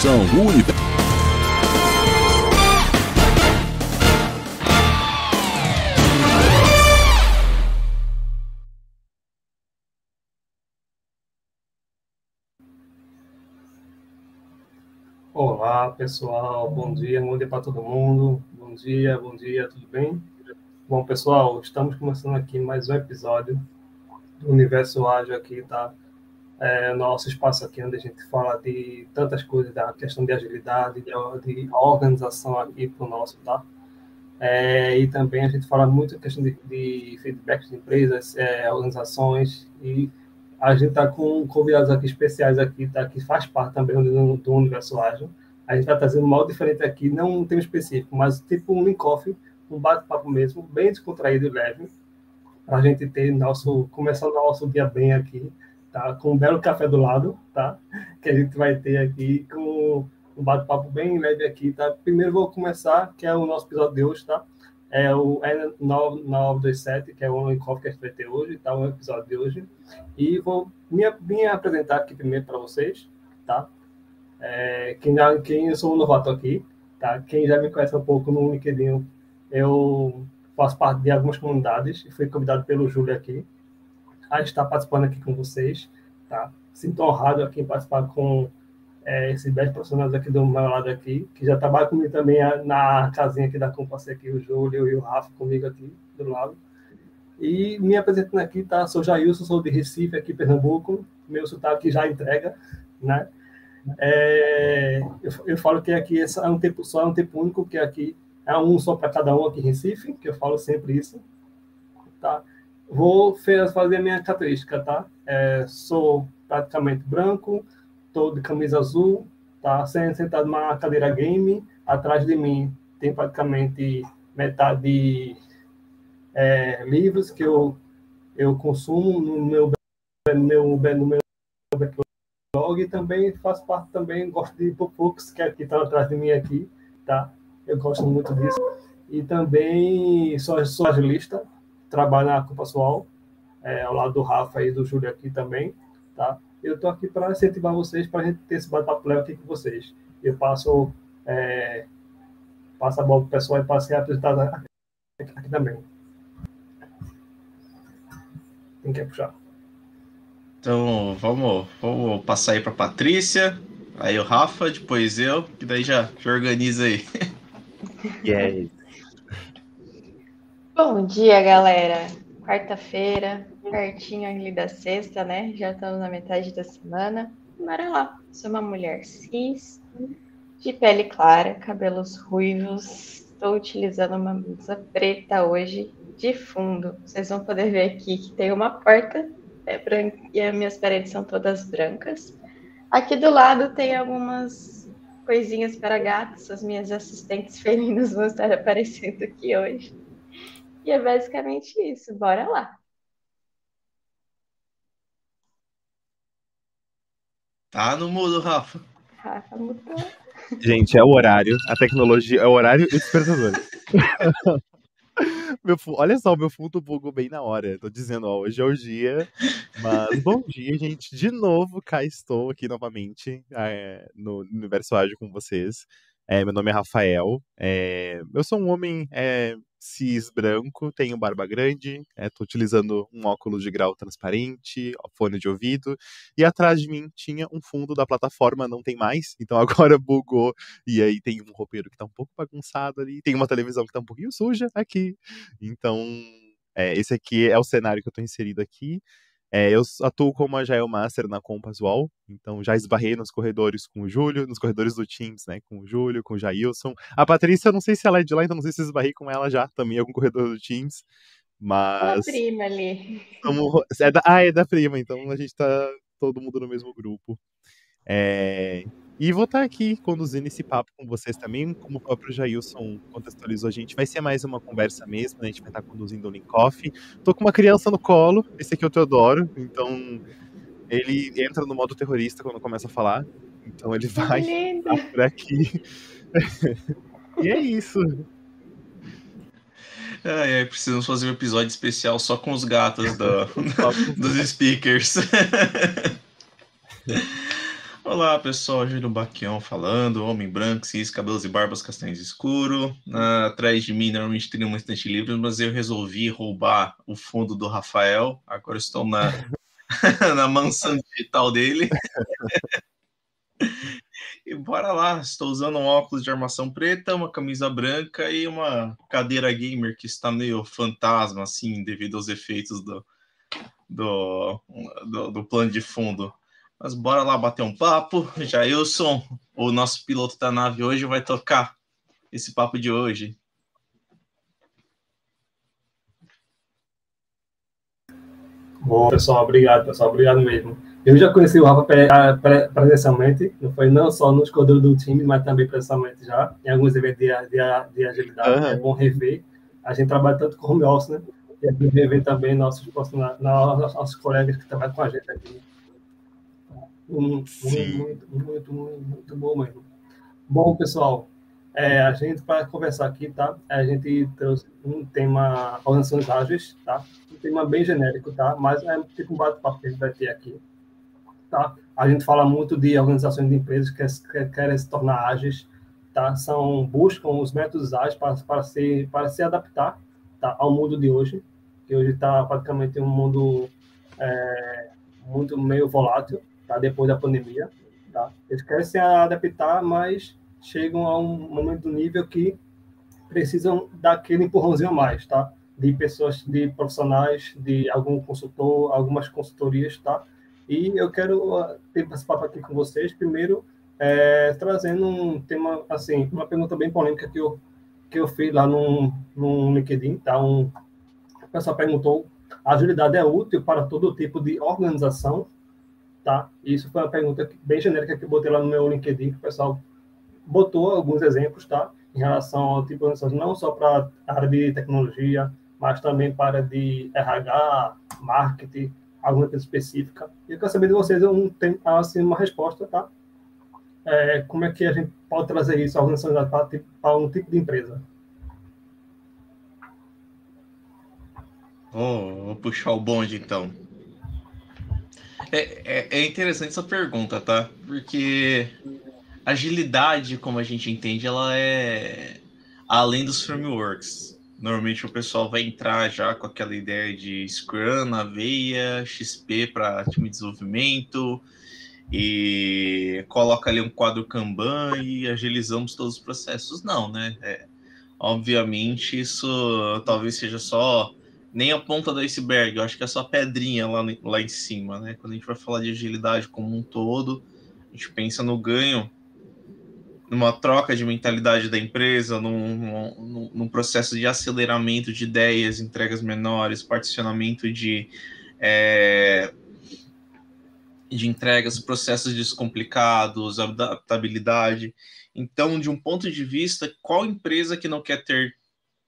São Universo. Olá, pessoal. Bom dia, bom dia para todo mundo. Bom dia, bom dia, tudo bem? Bom, pessoal, estamos começando aqui mais um episódio do Universo Ágil aqui, tá? É, nosso espaço aqui onde a gente fala de tantas coisas, da questão de agilidade, de, de organização aqui para o nosso, tá? É, e também a gente fala muito a questão de, de feedback de empresas, é, organizações e a gente está com convidados aqui especiais aqui, tá? Que faz parte também do, do universo ágil. A gente está trazendo um modo diferente aqui, não um tema específico, mas tipo um link coffee, um bate-papo mesmo, bem descontraído e leve, para a gente ter nosso, começar o nosso dia bem aqui, tá? Com um belo café do lado, tá? Que a gente vai ter aqui com um bate-papo bem leve aqui, tá? Primeiro vou começar, que é o nosso episódio de hoje, tá? é o N927, que é o Only Coffee que a gente vai ter hoje, tá? O episódio de hoje. E vou me, me apresentar aqui primeiro para vocês, tá? É, quem, já, quem eu sou um novato aqui, tá? Quem já me conhece um pouco no LinkedIn, eu faço parte de algumas comunidades e fui convidado pelo Júlio aqui a estar participando aqui com vocês, tá? Sinto honrado aqui em participar com é, esses 10 profissionais aqui do meu lado aqui, que já trabalham comigo também na casinha aqui da Compass aqui, o Júlio e o Rafa comigo aqui do lado. E me apresentando aqui, tá? Sou Jailson, sou de Recife, aqui Pernambuco. Meu sotaque já entrega, né? É, eu, eu, falo que aqui é um tempo só, é um tempo único, que aqui é um só para cada um aqui em Recife, que eu falo sempre isso, tá? Vou fazer a minha característica, tá? É, sou praticamente branco, estou de camisa azul, tá sentado numa cadeira game, atrás de mim tem praticamente metade é, livros que eu, eu consumo no meu, no meu, no meu blog e também faço parte também, gosto de Popux, que é está atrás de mim aqui, tá? Eu gosto muito disso. E também sou, sou agilista, trabalho na Compassual, é, ao lado do Rafa e do Júlio aqui também, tá? eu estou aqui para incentivar vocês, para a gente ter esse bate-papo aqui com vocês. Eu passo, é, passo a bola para o pessoal e passo a apresentar aqui, aqui também. Quem quer puxar? Então, vamos, vamos passar aí para Patrícia, aí o Rafa, depois eu, que daí já, já organiza aí. Yeah. Bom dia, galera. Quarta-feira, pertinho ali da sexta, né? Já estamos na metade da semana. Bora lá. Sou uma mulher cis, de pele clara, cabelos ruivos. Estou utilizando uma blusa preta hoje de fundo. Vocês vão poder ver aqui que tem uma porta é branca, e as minhas paredes são todas brancas. Aqui do lado tem algumas coisinhas para gatos. As minhas assistentes felinas vão estar aparecendo aqui hoje. E é basicamente isso. Bora lá. Tá no mudo, Rafa. Rafa mudou. Gente, é o horário, a tecnologia é o horário e o despertador. meu, olha só, meu fundo bugou bem na hora. Tô dizendo, ó, hoje é o dia. Mas bom dia, gente. De novo, cá estou aqui novamente é, no Universo Ágil com vocês. É, meu nome é Rafael. É, eu sou um homem é, cis branco, tenho barba grande, estou é, utilizando um óculos de grau transparente, fone de ouvido, e atrás de mim tinha um fundo da plataforma, não tem mais, então agora bugou, e aí tem um roupeiro que está um pouco bagunçado ali, tem uma televisão que está um pouquinho suja aqui, então é, esse aqui é o cenário que eu estou inserido aqui, é, eu atuo como Agile Master na Compass Wall, então já esbarrei nos corredores com o Júlio, nos corredores do Teams, né, com o Júlio, com o Jailson. A Patrícia, eu não sei se ela é de lá, então não sei se esbarrei com ela já, também em algum corredor do Teams, mas... É prima ali. é da... Ah, é da prima, então a gente tá todo mundo no mesmo grupo. É... E vou estar aqui conduzindo esse papo com vocês também, como o próprio Jailson contextualizou a gente. Vai ser mais uma conversa mesmo, né? a gente vai estar conduzindo o Link Off. Tô com uma criança no colo, esse aqui é o Teodoro, então ele entra no modo terrorista quando começa a falar. Então ele vai por aqui. e é isso. É, é, precisamos fazer um episódio especial só com os gatos do, dos speakers. Olá pessoal, Júlio Baquião falando, homem branco, cis, cabelos e barbas castanhos escuro. Atrás de mim normalmente teria um estante livre, mas eu resolvi roubar o fundo do Rafael. Agora estou na, na mansão digital dele. e bora lá, estou usando um óculos de armação preta, uma camisa branca e uma cadeira gamer que está meio fantasma, assim, devido aos efeitos do, do, do, do plano de fundo. Mas bora lá bater um papo. Jailson, o nosso piloto da nave hoje, vai tocar esse papo de hoje. Bom, pessoal, obrigado, pessoal, obrigado mesmo. Eu já conheci o Rafa presencialmente, não foi não só nos corredores do time, mas também presencialmente já, em alguns eventos de, de, de agilidade. Uhum. É bom rever. A gente trabalha tanto com home office, né? E é bom rever também nossos, nossos colegas que trabalham com a gente aqui. Muito, muito, muito, muito, muito bom mesmo. Bom, pessoal, é, a gente, para conversar aqui, tá? A gente trouxe um tema organizações ágeis, tá? Um tema bem genérico, tá? Mas é tipo um bate-papo que a gente vai ter aqui, tá? A gente fala muito de organizações de empresas que, que querem se tornar ágeis, tá? São, buscam os métodos ágeis para, para, se, para se adaptar tá? ao mundo de hoje, que hoje está praticamente um mundo é, muito meio volátil, tá? depois da pandemia. Tá? Eles querem se adaptar, mas chegam a um momento do nível que precisam daquele empurrãozinho a mais, tá? De pessoas, de profissionais, de algum consultor, algumas consultorias, tá? E eu quero uh, ter papo aqui com vocês, primeiro, é, trazendo um tema, assim, uma pergunta bem polêmica que eu, que eu fiz lá no, no LinkedIn, tá? Um, o pessoal perguntou, a agilidade é útil para todo tipo de organização? Tá? Isso foi uma pergunta bem genérica que eu botei lá no meu LinkedIn, que o pessoal botou alguns exemplos, tá? Em relação ao tipo de organização, não só para a área de tecnologia, mas também para de RH, marketing, alguma coisa específica. E eu quero saber de vocês um, tem, assim, uma resposta, tá? É, como é que a gente pode trazer isso, a organização para, para um tipo de empresa? Vou puxar o bonde, então. É, é, é, interessante essa pergunta, tá? Porque agilidade, como a gente entende, ela é além dos frameworks. Normalmente o pessoal vai entrar já com aquela ideia de Scrum, Aveia, XP para time de desenvolvimento e coloca ali um quadro Kanban e agilizamos todos os processos. Não, né? É, obviamente isso talvez seja só nem a ponta do iceberg, eu acho que é só pedrinha lá, lá em cima, né? Quando a gente vai falar de agilidade como um todo, a gente pensa no ganho, numa troca de mentalidade da empresa, num, num, num processo de aceleramento de ideias, entregas menores, particionamento de, é, de entregas, processos descomplicados, adaptabilidade. Então, de um ponto de vista, qual empresa que não quer ter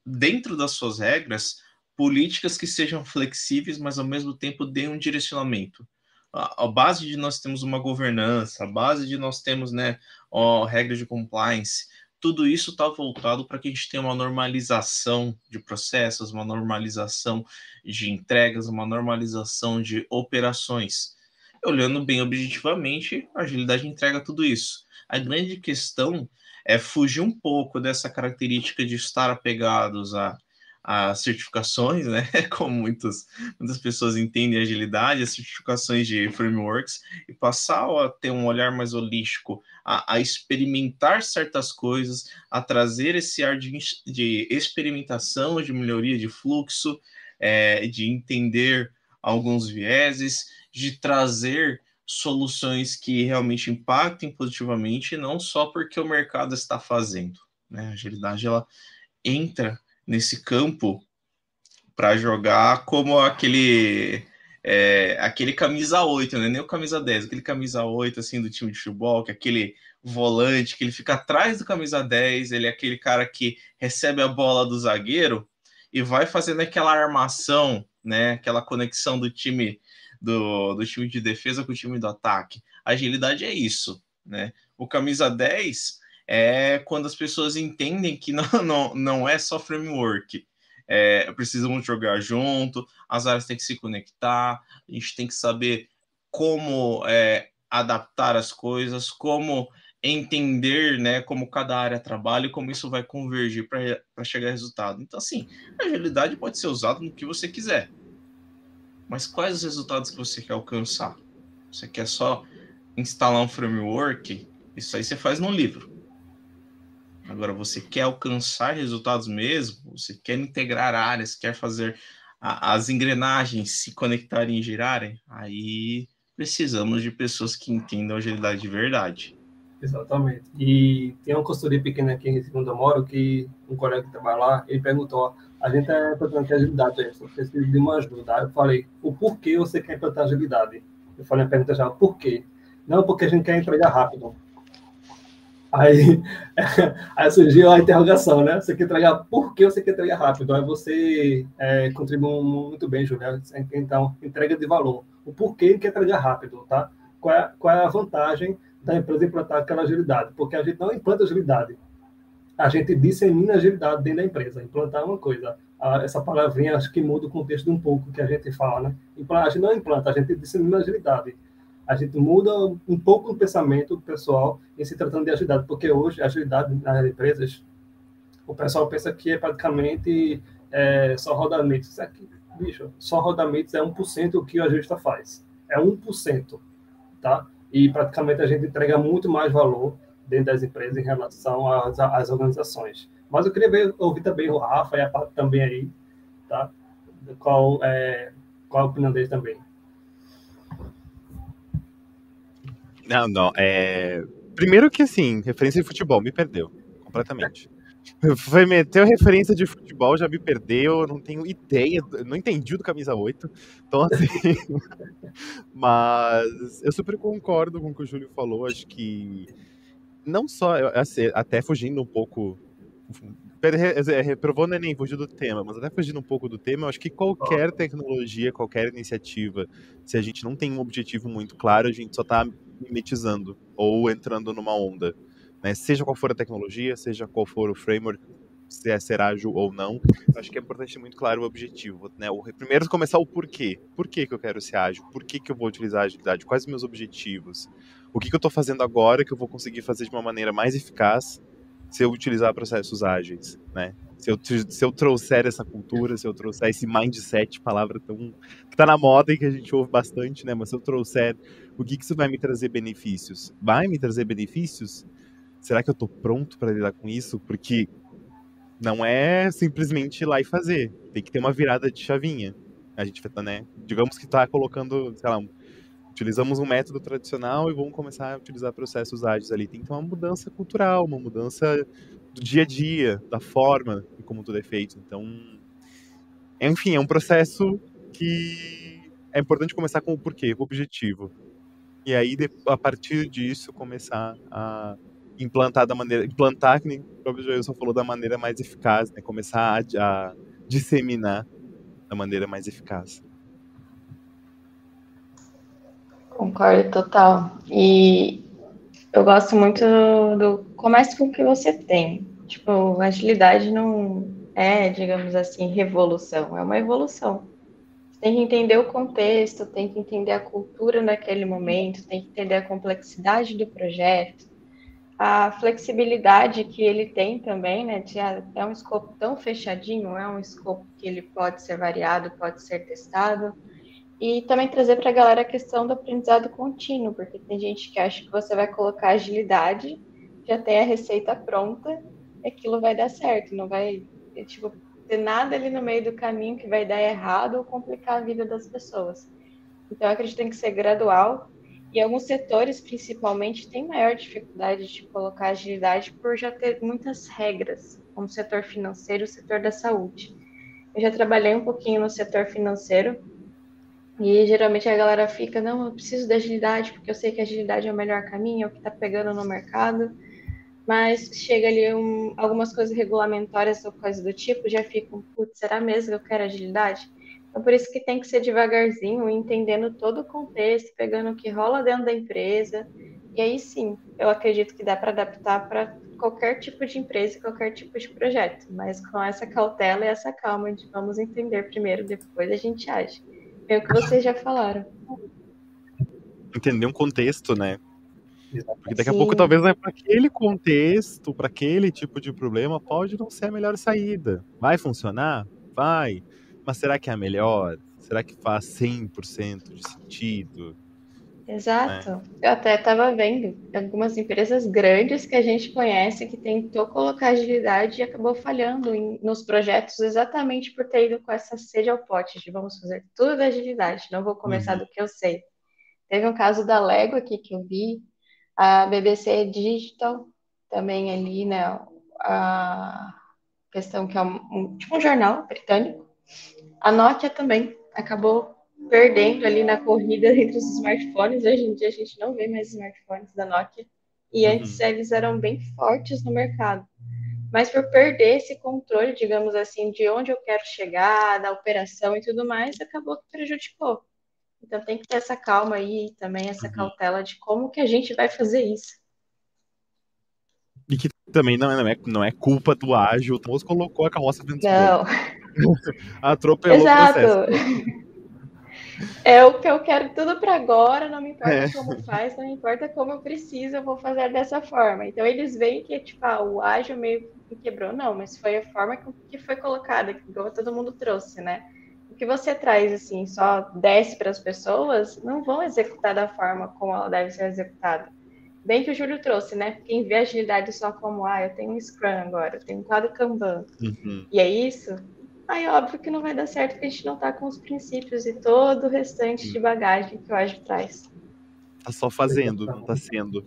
dentro das suas regras políticas que sejam flexíveis, mas ao mesmo tempo deem um direcionamento. A, a base de nós temos uma governança, a base de nós temos né, ó, regras de compliance, tudo isso está voltado para que a gente tenha uma normalização de processos, uma normalização de entregas, uma normalização de operações. Olhando bem objetivamente, a agilidade entrega tudo isso. A grande questão é fugir um pouco dessa característica de estar apegados a as certificações, né? Como muitas, muitas pessoas entendem agilidade, as certificações de frameworks, e passar a ter um olhar mais holístico, a, a experimentar certas coisas, a trazer esse ar de, de experimentação, de melhoria de fluxo, é, de entender alguns vieses, de trazer soluções que realmente impactem positivamente, não só porque o mercado está fazendo. Né? A agilidade ela entra nesse campo para jogar como aquele é, aquele camisa 8, né? Nem o camisa 10, aquele camisa 8 assim do time de futebol, que é aquele volante que ele fica atrás do camisa 10, ele é aquele cara que recebe a bola do zagueiro e vai fazendo aquela armação, né? Aquela conexão do time do, do time de defesa com o time do ataque. A agilidade é isso, né? O camisa 10 é quando as pessoas entendem que não, não, não é só framework. É, precisamos jogar junto, as áreas têm que se conectar, a gente tem que saber como é, adaptar as coisas, como entender né, como cada área trabalha e como isso vai convergir para chegar a resultado. Então, assim, a agilidade pode ser usada no que você quiser. Mas quais os resultados que você quer alcançar? Você quer só instalar um framework? Isso aí você faz no livro. Agora, você quer alcançar resultados mesmo? Você quer integrar áreas, quer fazer a, as engrenagens se conectarem e girarem? Aí precisamos de pessoas que entendam agilidade de verdade. Exatamente. E tem uma consultoria pequena aqui em Segunda Moro que um colega que trabalha lá, ele perguntou, a gente é implantando de agilidade, eu preciso de uma ajuda. Eu falei, o porquê você quer implantar agilidade? Eu falei a pergunta já, por quê? Não, porque a gente quer entregar rápido. Aí, aí surgiu a interrogação, né? Você quer entregar, por que você quer entregar rápido? Aí você é, contribui muito bem, Juliano. Então, entrega de valor. O porquê quer entregar rápido, tá? Qual é, qual é a vantagem da empresa implantar aquela agilidade, porque a gente não implanta agilidade, a gente dissemina agilidade dentro da empresa. Implantar é uma coisa, essa palavrinha acho que muda o contexto um pouco que a gente fala, né? A gente não implanta, a gente dissemina agilidade. A gente muda um pouco o pensamento pessoal em se tratando de agilidade, porque hoje a agilidade nas empresas, o pessoal pensa que é praticamente é, só rodamentos. Isso aqui, bicho, só rodamentos é 1% o que o agilista faz. É 1%, tá? e praticamente a gente entrega muito mais valor dentro das empresas em relação às, às organizações. Mas eu queria ver, ouvir também o Rafa e a Pato também aí, tá? Qual, é, qual a opinião deles também. Não, não. É... Primeiro que, assim, referência de futebol, me perdeu completamente. Foi meter referência de futebol, já me perdeu, eu não tenho ideia, não entendi do camisa 8. Então, assim. mas eu super concordo com o que o Júlio falou. Acho que não só, assim, até fugindo um pouco. Reprovou não é nem fugir do tema, mas até fugindo um pouco do tema, eu acho que qualquer tecnologia, qualquer iniciativa, se a gente não tem um objetivo muito claro, a gente só está mimetizando ou entrando numa onda né? Seja qual for a tecnologia, seja qual for o framework, se é ser ágil ou não, acho que é importante ter muito claro o objetivo, né? O, primeiro começar o porquê. Por que, que eu quero ser ágil? Por que, que eu vou utilizar a agilidade? Quais os meus objetivos? O que, que eu estou fazendo agora que eu vou conseguir fazer de uma maneira mais eficaz se eu utilizar processos ágeis, né? Se eu, se eu trouxer essa cultura, se eu trouxer esse mindset, palavra tão que está na moda e que a gente ouve bastante, né? Mas se eu trouxer, o que, que isso vai me trazer benefícios? Vai me trazer benefícios? será que eu tô pronto para lidar com isso? Porque não é simplesmente ir lá e fazer. Tem que ter uma virada de chavinha. A gente, né? Digamos que tá colocando, sei lá, utilizamos um método tradicional e vamos começar a utilizar processos ágeis ali. Tem que ter uma mudança cultural, uma mudança do dia a dia, da forma como tudo é feito. Então, enfim, é um processo que é importante começar com o porquê, o objetivo. E aí, a partir disso, começar a implantar da maneira, implantar, que nem o próprio Joelson falou, da maneira mais eficaz, né? Começar a, a disseminar da maneira mais eficaz. Concordo total. E eu gosto muito do comece com o que você tem. Tipo, agilidade não é, digamos assim, revolução, é uma evolução. Tem que entender o contexto, tem que entender a cultura naquele momento, tem que entender a complexidade do projeto, a flexibilidade que ele tem também, né? De, é um escopo tão fechadinho, é um escopo que ele pode ser variado, pode ser testado. E também trazer para a galera a questão do aprendizado contínuo, porque tem gente que acha que você vai colocar agilidade, já tem a receita pronta, aquilo vai dar certo, não vai tipo, ter nada ali no meio do caminho que vai dar errado ou complicar a vida das pessoas. Então, eu acredito que tem que ser gradual, e alguns setores, principalmente, têm maior dificuldade de colocar agilidade por já ter muitas regras, como o setor financeiro e o setor da saúde. Eu já trabalhei um pouquinho no setor financeiro e geralmente a galera fica, não, eu preciso da agilidade porque eu sei que a agilidade é o melhor caminho, é o que está pegando no mercado. Mas chega ali um, algumas coisas regulamentórias ou coisas do tipo, já ficam, putz, será mesmo que eu quero agilidade? Então, por isso que tem que ser devagarzinho, entendendo todo o contexto, pegando o que rola dentro da empresa. E aí sim, eu acredito que dá para adaptar para qualquer tipo de empresa, qualquer tipo de projeto, mas com essa cautela e essa calma de vamos entender primeiro, depois a gente age. É o que vocês já falaram. entender um contexto, né? Porque daqui a Sim. pouco, talvez, né, para aquele contexto, para aquele tipo de problema, pode não ser a melhor saída. Vai funcionar? Vai. Mas será que é a melhor? Será que faz 100% de sentido? Exato. Eu até estava vendo algumas empresas grandes que a gente conhece que tentou colocar agilidade e acabou falhando em- nos projetos exatamente por ter ido com essa sede ao pote de vamos fazer tudo da agilidade, não vou começar do que eu sei. Teve um caso da Lego aqui que eu vi, a BBC Digital também ali, né? A questão que é um, tipo um jornal britânico. A Nokia também acabou perdendo ali na corrida entre os smartphones. Hoje em dia a gente não vê mais smartphones da Nokia. E Uhum. antes eles eram bem fortes no mercado. Mas por perder esse controle, digamos assim, de onde eu quero chegar, da operação e tudo mais, acabou que prejudicou. Então tem que ter essa calma aí e também essa Uhum. cautela de como que a gente vai fazer isso. E que também não é, não é, não é culpa do ágil. O moço colocou a carroça dentro do Não, Atropelou o exato. processo. É o que eu quero tudo para agora, não me importa É. como faz, não me importa como eu preciso, eu vou fazer dessa forma. Então eles veem que tipo, ah, o ágil meio que quebrou, não, mas foi a forma que- foi colocada, que igual todo mundo trouxe, né? Que você traz assim, só desce para as pessoas, não vão executar da forma como ela deve ser executada. Bem que o Júlio trouxe, né? Quem vê a agilidade só como, ah, eu tenho um Scrum agora, eu tenho um quadro Kanban, Uhum. e é isso, aí óbvio que não vai dar certo porque a gente não tá com os princípios e todo o restante de bagagem que o Agile traz. Tá só fazendo, não tá sendo.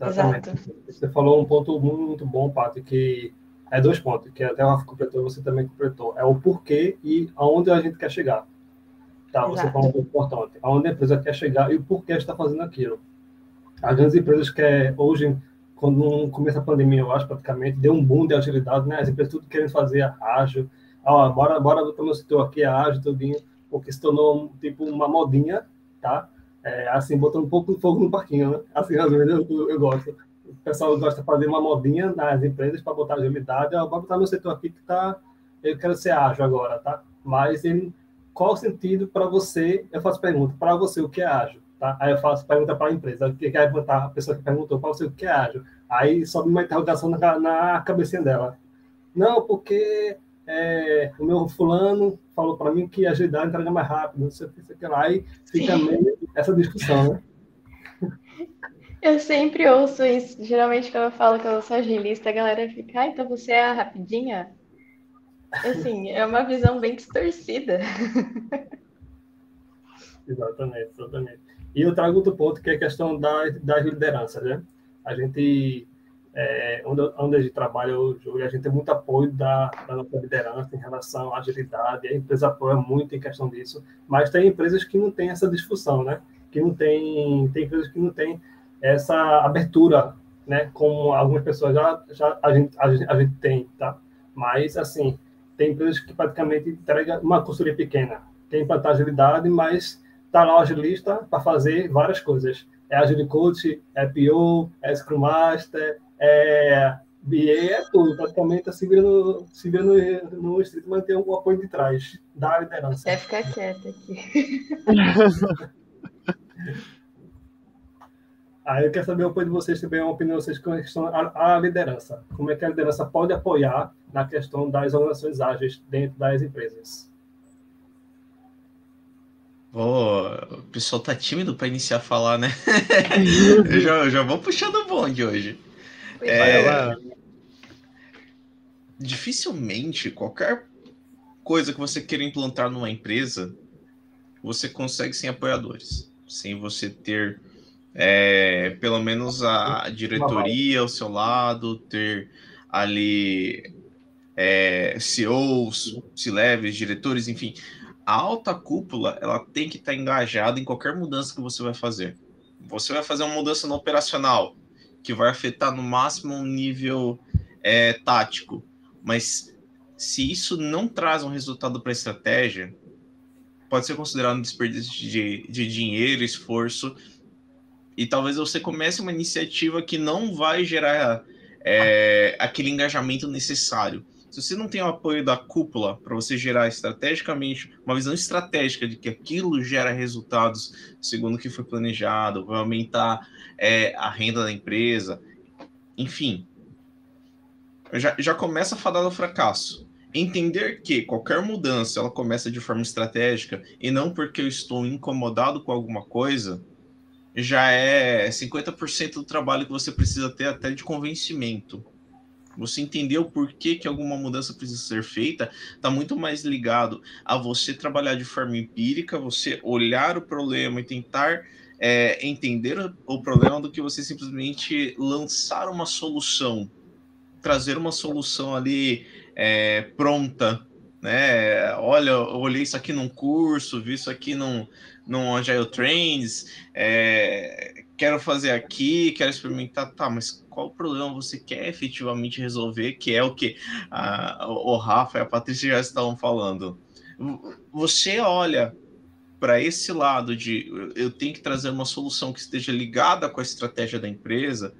Exatamente. Exato. Você falou um ponto muito bom, Pato, que é dois pontos, que até o Rafa completou, você também completou. É o porquê e aonde a gente quer chegar. Tá, você Exato. falou um ponto importante. Aonde a empresa quer chegar e o porquê está fazendo aquilo. As grandes empresas que é, hoje, quando começa a pandemia, eu acho, praticamente, deu um boom de agilidade, né? As empresas tudo querendo fazer ágil. Ó, bora, bora meu setor aqui, a ágil, tudinho, porque se tornou, tipo, uma modinha, tá? É, assim, botando um pouco de fogo no parquinho, né? Assim, às vezes eu, eu, eu gosto. O pessoal gosta de fazer uma modinha nas empresas para botar agilidade. Ó, bora botar meu setor aqui que tá. Eu quero ser ágil agora, tá? Mas ele, qual o sentido para você? Eu faço pergunta, para você o que é ágil? Tá? Aí eu faço pergunta para a empresa, o que quer perguntar a pessoa que perguntou para você o que é ágil. Aí sobe uma interrogação na, na cabecinha dela. Não, porque é, o meu fulano falou para mim que agilidade entrega mais rápido, não sei o que, sei o que lá. Aí fica meio essa discussão, né? Eu sempre ouço isso. Geralmente, quando eu falo que eu sou agilista, a galera fica, ah, então você é rapidinha? Assim, é uma visão bem distorcida. Exatamente, exatamente. E eu trago outro ponto que é a questão da, das lideranças, né? A gente, é, onde, onde a gente trabalha hoje, a gente tem muito apoio da, da nossa liderança em relação à agilidade, a empresa apoia muito em questão disso, mas tem empresas que não têm essa discussão, né? Que não tem, tem empresas que não têm essa abertura, né? Como algumas pessoas já, já a, gente, a, gente, a gente tem, tá? Mas, assim, tem empresas que praticamente entregam uma consultoria pequena, tem implantar agilidade, mas tá lá o agilista para fazer várias coisas. É Agile Coach, é PO, é Scrum Master, é BA, é tudo. Praticamente tá se vira no, se vira no, no street, mas tem um apoio de trás da liderança. Quer ficar quieta aqui. Aí eu quero saber o apoio de vocês também, a opinião de vocês com a questão da liderança. Como é que a liderança pode apoiar na questão das organizações ágeis dentro das empresas? Oh, o pessoal tá tímido para iniciar a falar, né? eu já, já vou puxando o bonde hoje. Vai lá. Dificilmente qualquer coisa que você queira implantar numa empresa, você consegue sem apoiadores, sem você ter é, pelo menos a diretoria ao seu lado, ter ali é, CEOs, C-levels, diretores, enfim. A alta cúpula ela tem que estar engajada em qualquer mudança que você vai fazer. Você vai fazer uma mudança no operacional que vai afetar no máximo um nível é, tático, mas se isso não traz um resultado para a estratégia, pode ser considerado um desperdício de, de dinheiro, esforço e talvez você comece uma iniciativa que não vai gerar é, aquele engajamento necessário. Se você não tem o apoio da cúpula para você gerar estrategicamente uma visão estratégica de que aquilo gera resultados segundo o que foi planejado, vai aumentar é, a renda da empresa, enfim, já, já começa a fadar do fracasso. Entender que qualquer mudança ela começa de forma estratégica e não porque eu estou incomodado com alguma coisa, já é 50% do trabalho que você precisa ter até de convencimento. Você entender o porquê que alguma mudança precisa ser feita, está muito mais ligado a você trabalhar de forma empírica, você olhar o problema e tentar é, entender o problema do que você simplesmente lançar uma solução, trazer uma solução ali é, pronta, né? Olha, eu olhei isso aqui num curso, vi isso aqui num, num Agile Trends, é, quero fazer aqui, quero experimentar, tá, mas qual problema você quer efetivamente resolver, que é o que a, o Rafa e a Patrícia já estavam falando. Você olha para esse lado de eu tenho que trazer uma solução que esteja ligada com a estratégia da empresa,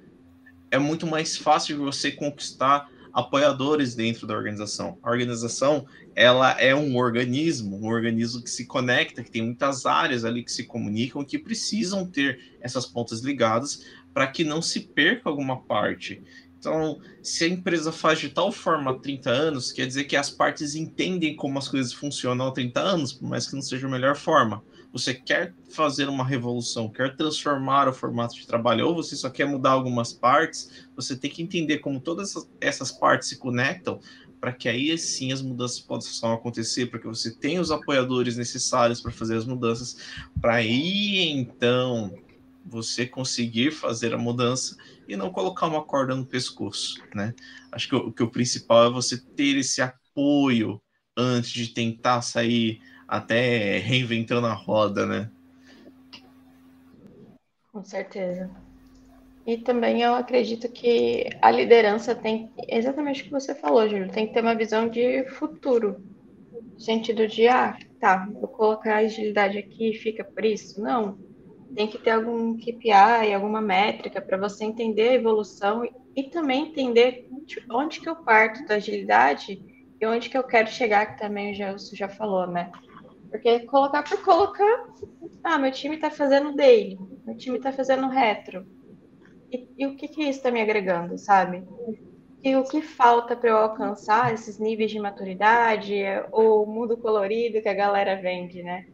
é muito mais fácil de você conquistar apoiadores dentro da organização. A organização, ela é um organismo, um organismo que se conecta, que tem muitas áreas ali que se comunicam, que precisam ter essas pontas ligadas para que não se perca alguma parte. Então, se a empresa faz de tal forma há 30 anos, quer dizer que as partes entendem como as coisas funcionam há 30 anos, por mais que não seja a melhor forma. Você quer fazer uma revolução, quer transformar o formato de trabalho, ou você só quer mudar algumas partes, você tem que entender como todas essas partes se conectam para que aí sim as mudanças possam acontecer, para que você tenha os apoiadores necessários para fazer as mudanças, para aí então você conseguir fazer a mudança e não colocar uma corda no pescoço, né? Acho que o, que o principal é você ter esse apoio antes de tentar sair até reinventando a roda, né? Com certeza. E também eu acredito que a liderança tem exatamente o que você falou, Júlio, tem que ter uma visão de futuro. No sentido de, ah, tá, vou colocar a agilidade aqui e fica por isso. Não tem que ter algum KPI, alguma métrica para você entender a evolução e, e, também entender onde que eu parto da agilidade e onde que eu quero chegar, que também o Gelson já falou, né? Porque colocar por colocar, ah, meu time está fazendo daily, meu time está fazendo retro. E, e, o que que isso está me agregando, sabe? E o que falta para eu alcançar esses níveis de maturidade, ou o mundo colorido que a galera vende, né?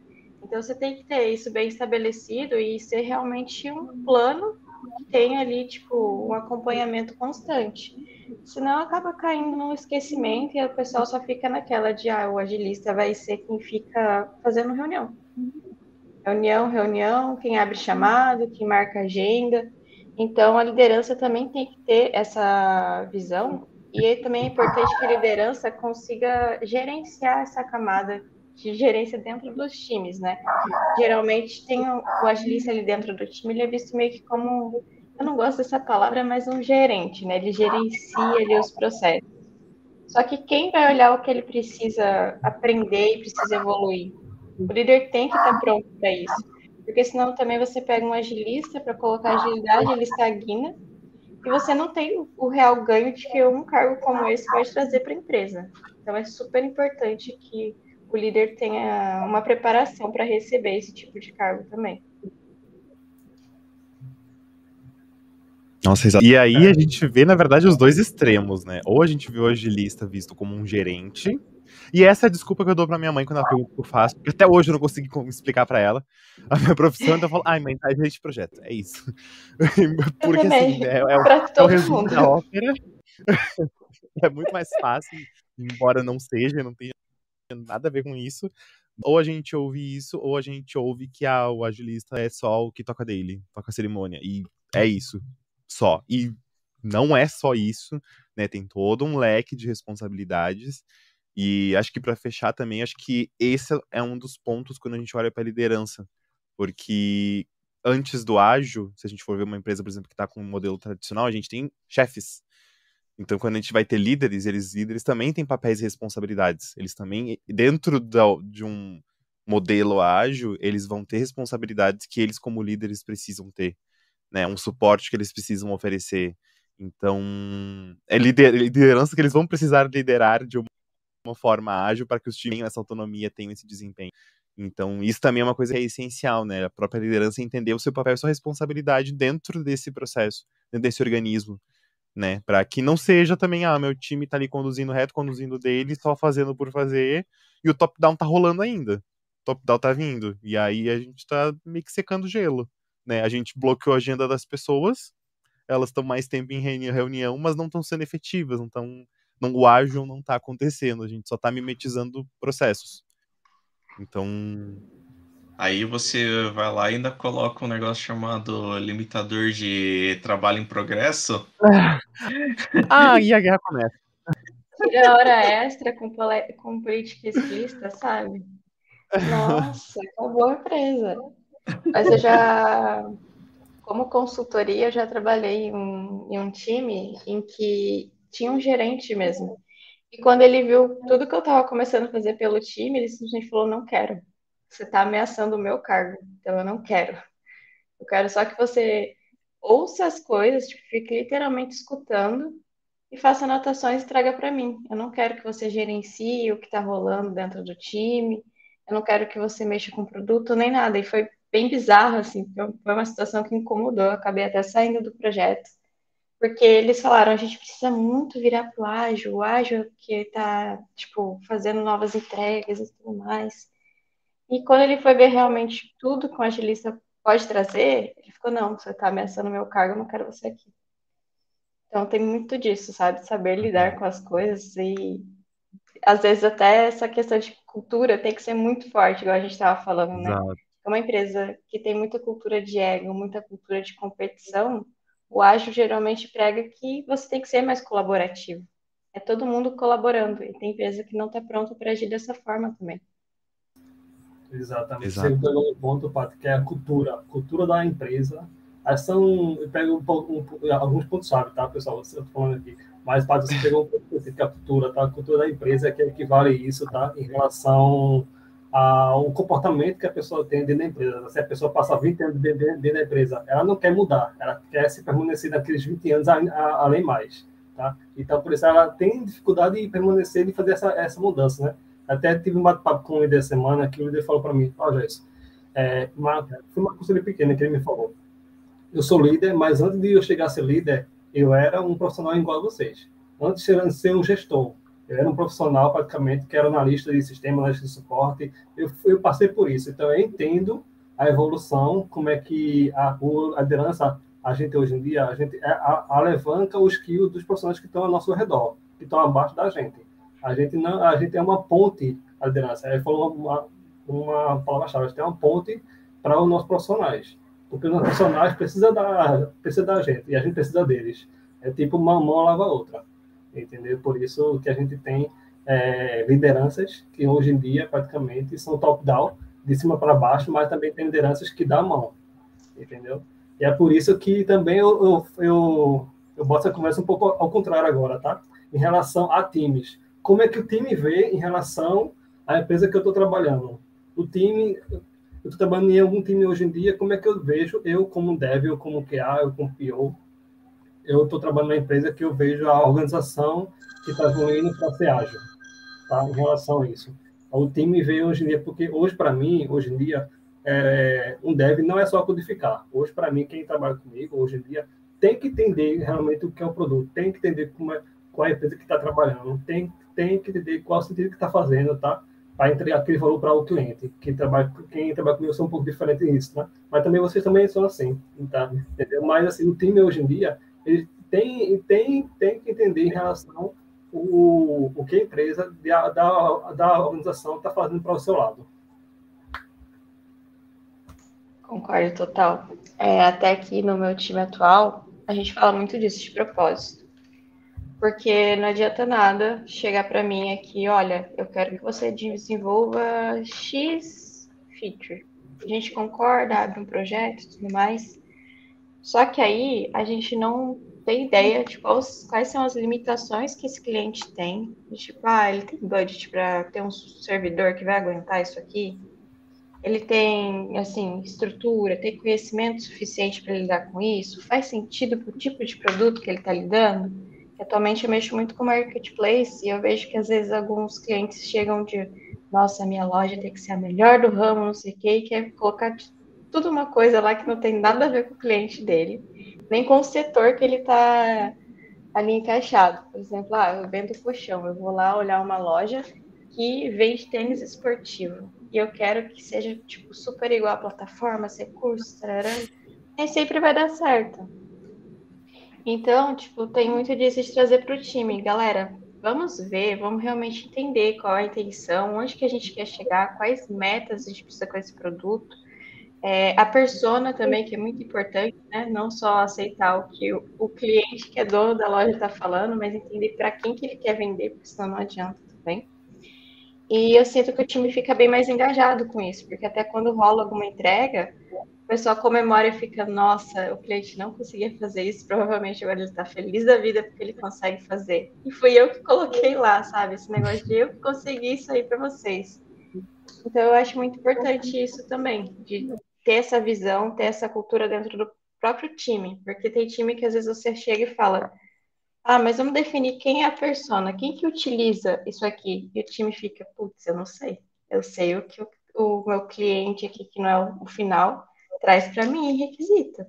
Então você tem que ter isso bem estabelecido e ser realmente um plano que tenha ali, tipo, um acompanhamento constante. Senão acaba caindo no esquecimento e o pessoal só fica naquela de ah, o agilista vai ser quem fica fazendo reunião. Reunião, reunião, quem abre chamado, quem marca agenda. Então a liderança também tem que ter essa visão e também é importante que a liderança consiga gerenciar essa camada de gerência dentro dos times, né? Geralmente tem o, o agilista ali dentro do time, ele é visto meio que como, eu não gosto dessa palavra, mas um gerente, né? Ele gerencia ali os processos. Só que quem vai olhar o que ele precisa aprender e precisa evoluir? O líder tem que estar pronto para isso. Porque senão também você pega um agilista para colocar agilidade, ele estagna, e você não tem o real ganho de que um cargo como esse pode trazer para a empresa. Então é super importante que o líder tenha uma preparação para receber esse tipo de cargo também. Nossa. E aí a gente vê, na verdade, os dois extremos, né? Ou a gente vê o agilista visto como um gerente, e essa é a desculpa que eu dou pra minha mãe quando ela pergunta o que eu faço, porque até hoje eu não consegui explicar pra ela a minha profissão, então eu falo, ai, mãe, tá gerente de projeto, é isso. porque assim, é, é, é o resumo da ópera. é muito mais fácil, embora não seja, não tenha nada a ver com isso. Ou a gente ouve isso, ou a gente ouve que ah, o agilista é só o que toca dele, toca a cerimônia. E é isso, só. E não é só isso, né? Tem todo um leque de responsabilidades. E acho que para fechar também, acho que esse é um dos pontos quando a gente olha para liderança. Porque antes do ágil, se a gente for ver uma empresa, por exemplo, que está com um modelo tradicional, a gente tem chefes. Então, quando a gente vai ter líderes, eles líderes também têm papéis e responsabilidades. Eles também, dentro da, de um modelo ágil, eles vão ter responsabilidades que eles, como líderes, precisam ter. Né? Um suporte que eles precisam oferecer. Então, é liderança que eles vão precisar liderar de uma forma ágil para que os times tenham essa autonomia, tenham esse desempenho. Então, isso também é uma coisa que é essencial, né? A própria liderança entender o seu papel e sua responsabilidade dentro desse processo, dentro desse organismo, né? Para que não seja também, ah, meu time tá ali conduzindo reto, conduzindo dele, só fazendo por fazer, e o top-down tá rolando ainda. Top-down tá vindo. E aí a gente tá meio que secando gelo, né? A gente bloqueou a agenda das pessoas, elas estão mais tempo em reunião, mas não estão sendo efetivas, não estão não, o ágil não está acontecendo, a gente só está mimetizando processos. Então. Aí você vai lá e ainda coloca um negócio chamado limitador de trabalho em progresso. ah, e a guerra começa. Tira hora extra com, com política explícita, sabe? Nossa, acabou a empresa. Mas eu já, como consultoria, eu já trabalhei em um, em um time em que tinha um gerente mesmo. E quando ele viu tudo que eu estava começando a fazer pelo time, ele simplesmente falou: Não quero. Você está ameaçando o meu cargo, então eu não quero. Eu quero só que você ouça as coisas, tipo, fique literalmente escutando e faça anotações e traga para mim. Eu não quero que você gerencie o que está rolando dentro do time. Eu não quero que você mexa com o produto nem nada. E foi bem bizarro, assim. Foi uma situação que incomodou. Eu acabei até saindo do projeto porque eles falaram, a gente precisa muito virar pro ágil, o ágil que está tipo, fazendo novas entregas e tudo mais. E quando ele foi ver realmente tudo que o agilista pode trazer, ele ficou, não, você está ameaçando meu cargo, eu não quero você aqui. Então tem muito disso, sabe? Saber lidar com as coisas e às vezes até essa questão de cultura tem que ser muito forte, igual a gente estava falando, né? Exato. É uma empresa que tem muita cultura de ego, muita cultura de competição, o ágil geralmente prega que você tem que ser mais colaborativo. É todo mundo colaborando. E tem empresa que não está pronta para agir dessa forma também. Exatamente. Exato. Você pegou um ponto, Pato, que é a cultura. A cultura da empresa. Aí são. Eu pego um, um, alguns pontos-chave, tá, pessoal? Você está falando aqui. Mas, Pato, você pegou um ponto específico, a cultura, tá? A cultura da empresa que equivale a isso, tá? Em relação ao comportamento que a pessoa tem dentro da empresa. Se a pessoa passa 20 anos dentro, da empresa, ela não quer mudar, ela quer se permanecer naqueles 20 anos além mais. Tá? Então, por isso, ela tem dificuldade de permanecer e fazer essa, essa mudança. Né? Até tive um bate-papo com o líder semana que o líder falou para mim: oh, Jéssica, é, uma, foi uma pequena que ele me falou. Eu sou líder, mas antes de eu chegar a ser líder, eu era um profissional igual a vocês. Antes de ser um gestor, eu era um profissional, praticamente, que era analista de sistema, analista de suporte. Eu, eu passei por isso. Então, eu entendo a evolução, como é que a, a liderança, a gente hoje em dia, a gente é, a, alavanca os skills dos profissionais que estão ao nosso redor, que estão abaixo da gente. A gente não, a gente é uma ponte, a liderança. Ele falou uma, uma palavra-chave, a gente é uma ponte para os nossos profissionais. Porque os nossos profissionais precisam da, precisam da gente e a gente precisa deles. É tipo uma mão lava a outra entendeu? Por isso que a gente tem é, lideranças que hoje em dia praticamente são top-down, de cima para baixo, mas também tem lideranças que dão a mão, entendeu? E é por isso que também eu, eu, eu, eu boto essa conversa um pouco ao contrário agora, tá? Em relação a times. Como é que o time vê em relação à empresa que eu estou trabalhando? O time, eu estou trabalhando em algum time hoje em dia, como é que eu vejo eu como dev, eu como QA, eu como PO, eu estou trabalhando na empresa que eu vejo a organização que está evoluindo para ser ágil, tá? Em relação a isso. O time veio hoje em dia, porque hoje, para mim, hoje em dia, é, um dev não é só codificar. Hoje, para mim, quem trabalha comigo, hoje em dia, tem que entender realmente o que é o produto, tem que entender como é, qual é a empresa que está trabalhando, tem, tem que entender qual é o sentido que está fazendo, tá? Para entregar aquele valor para o cliente. Quem trabalha, quem trabalha comigo são um pouco diferente nisso, né? Mas também vocês também são assim, tá? Entendeu? Mas, assim, o time hoje em dia, ele tem, tem, tem que entender em relação o, o que a empresa da, da, da organização está fazendo para o seu lado. Concordo total. É, até aqui no meu time atual, a gente fala muito disso de propósito. Porque não adianta nada chegar para mim aqui, olha, eu quero que você desenvolva X feature. A gente concorda, abre um projeto e tudo mais. Só que aí a gente não tem ideia de quais, quais são as limitações que esse cliente tem. Tipo, ah, ele tem budget para ter um servidor que vai aguentar isso aqui? ele tem, assim, estrutura, tem conhecimento suficiente para lidar com isso? Faz sentido para o tipo de produto que ele está lidando? Atualmente eu mexo muito com marketplace e eu vejo que às vezes alguns clientes chegam de, nossa, minha loja tem que ser a melhor do ramo, não sei o quê, e quer colocar tudo uma coisa lá que não tem nada a ver com o cliente dele, nem com o setor que ele está ali encaixado. Por exemplo, ah, eu vendo colchão, eu vou lá olhar uma loja que vende tênis esportivo e eu quero que seja tipo super igual a plataforma, recursos, tarará, nem sempre vai dar certo. Então, tipo, tem muito disso de trazer para o time, galera. Vamos ver, vamos realmente entender qual é a intenção, onde que a gente quer chegar, quais metas a gente precisa com esse produto. É, a persona também, que é muito importante, né? Não só aceitar o que o, o cliente que é dono da loja está falando, mas entender para quem que ele quer vender, porque senão não adianta também. E eu sinto que o time fica bem mais engajado com isso, porque até quando rola alguma entrega, o pessoal comemora e fica, nossa, o cliente não conseguia fazer isso, provavelmente agora ele está feliz da vida porque ele consegue fazer. E fui eu que coloquei lá, sabe? Esse negócio de eu que consegui isso aí para vocês. Então eu acho muito importante isso também, de ter essa visão, ter essa cultura dentro do próprio time, porque tem time que às vezes você chega e fala, ah, mas vamos definir quem é a persona, quem que utiliza isso aqui? E o time fica, putz, eu não sei. Eu sei o que o, o meu cliente aqui, que não é o, final, traz para mim e requisita.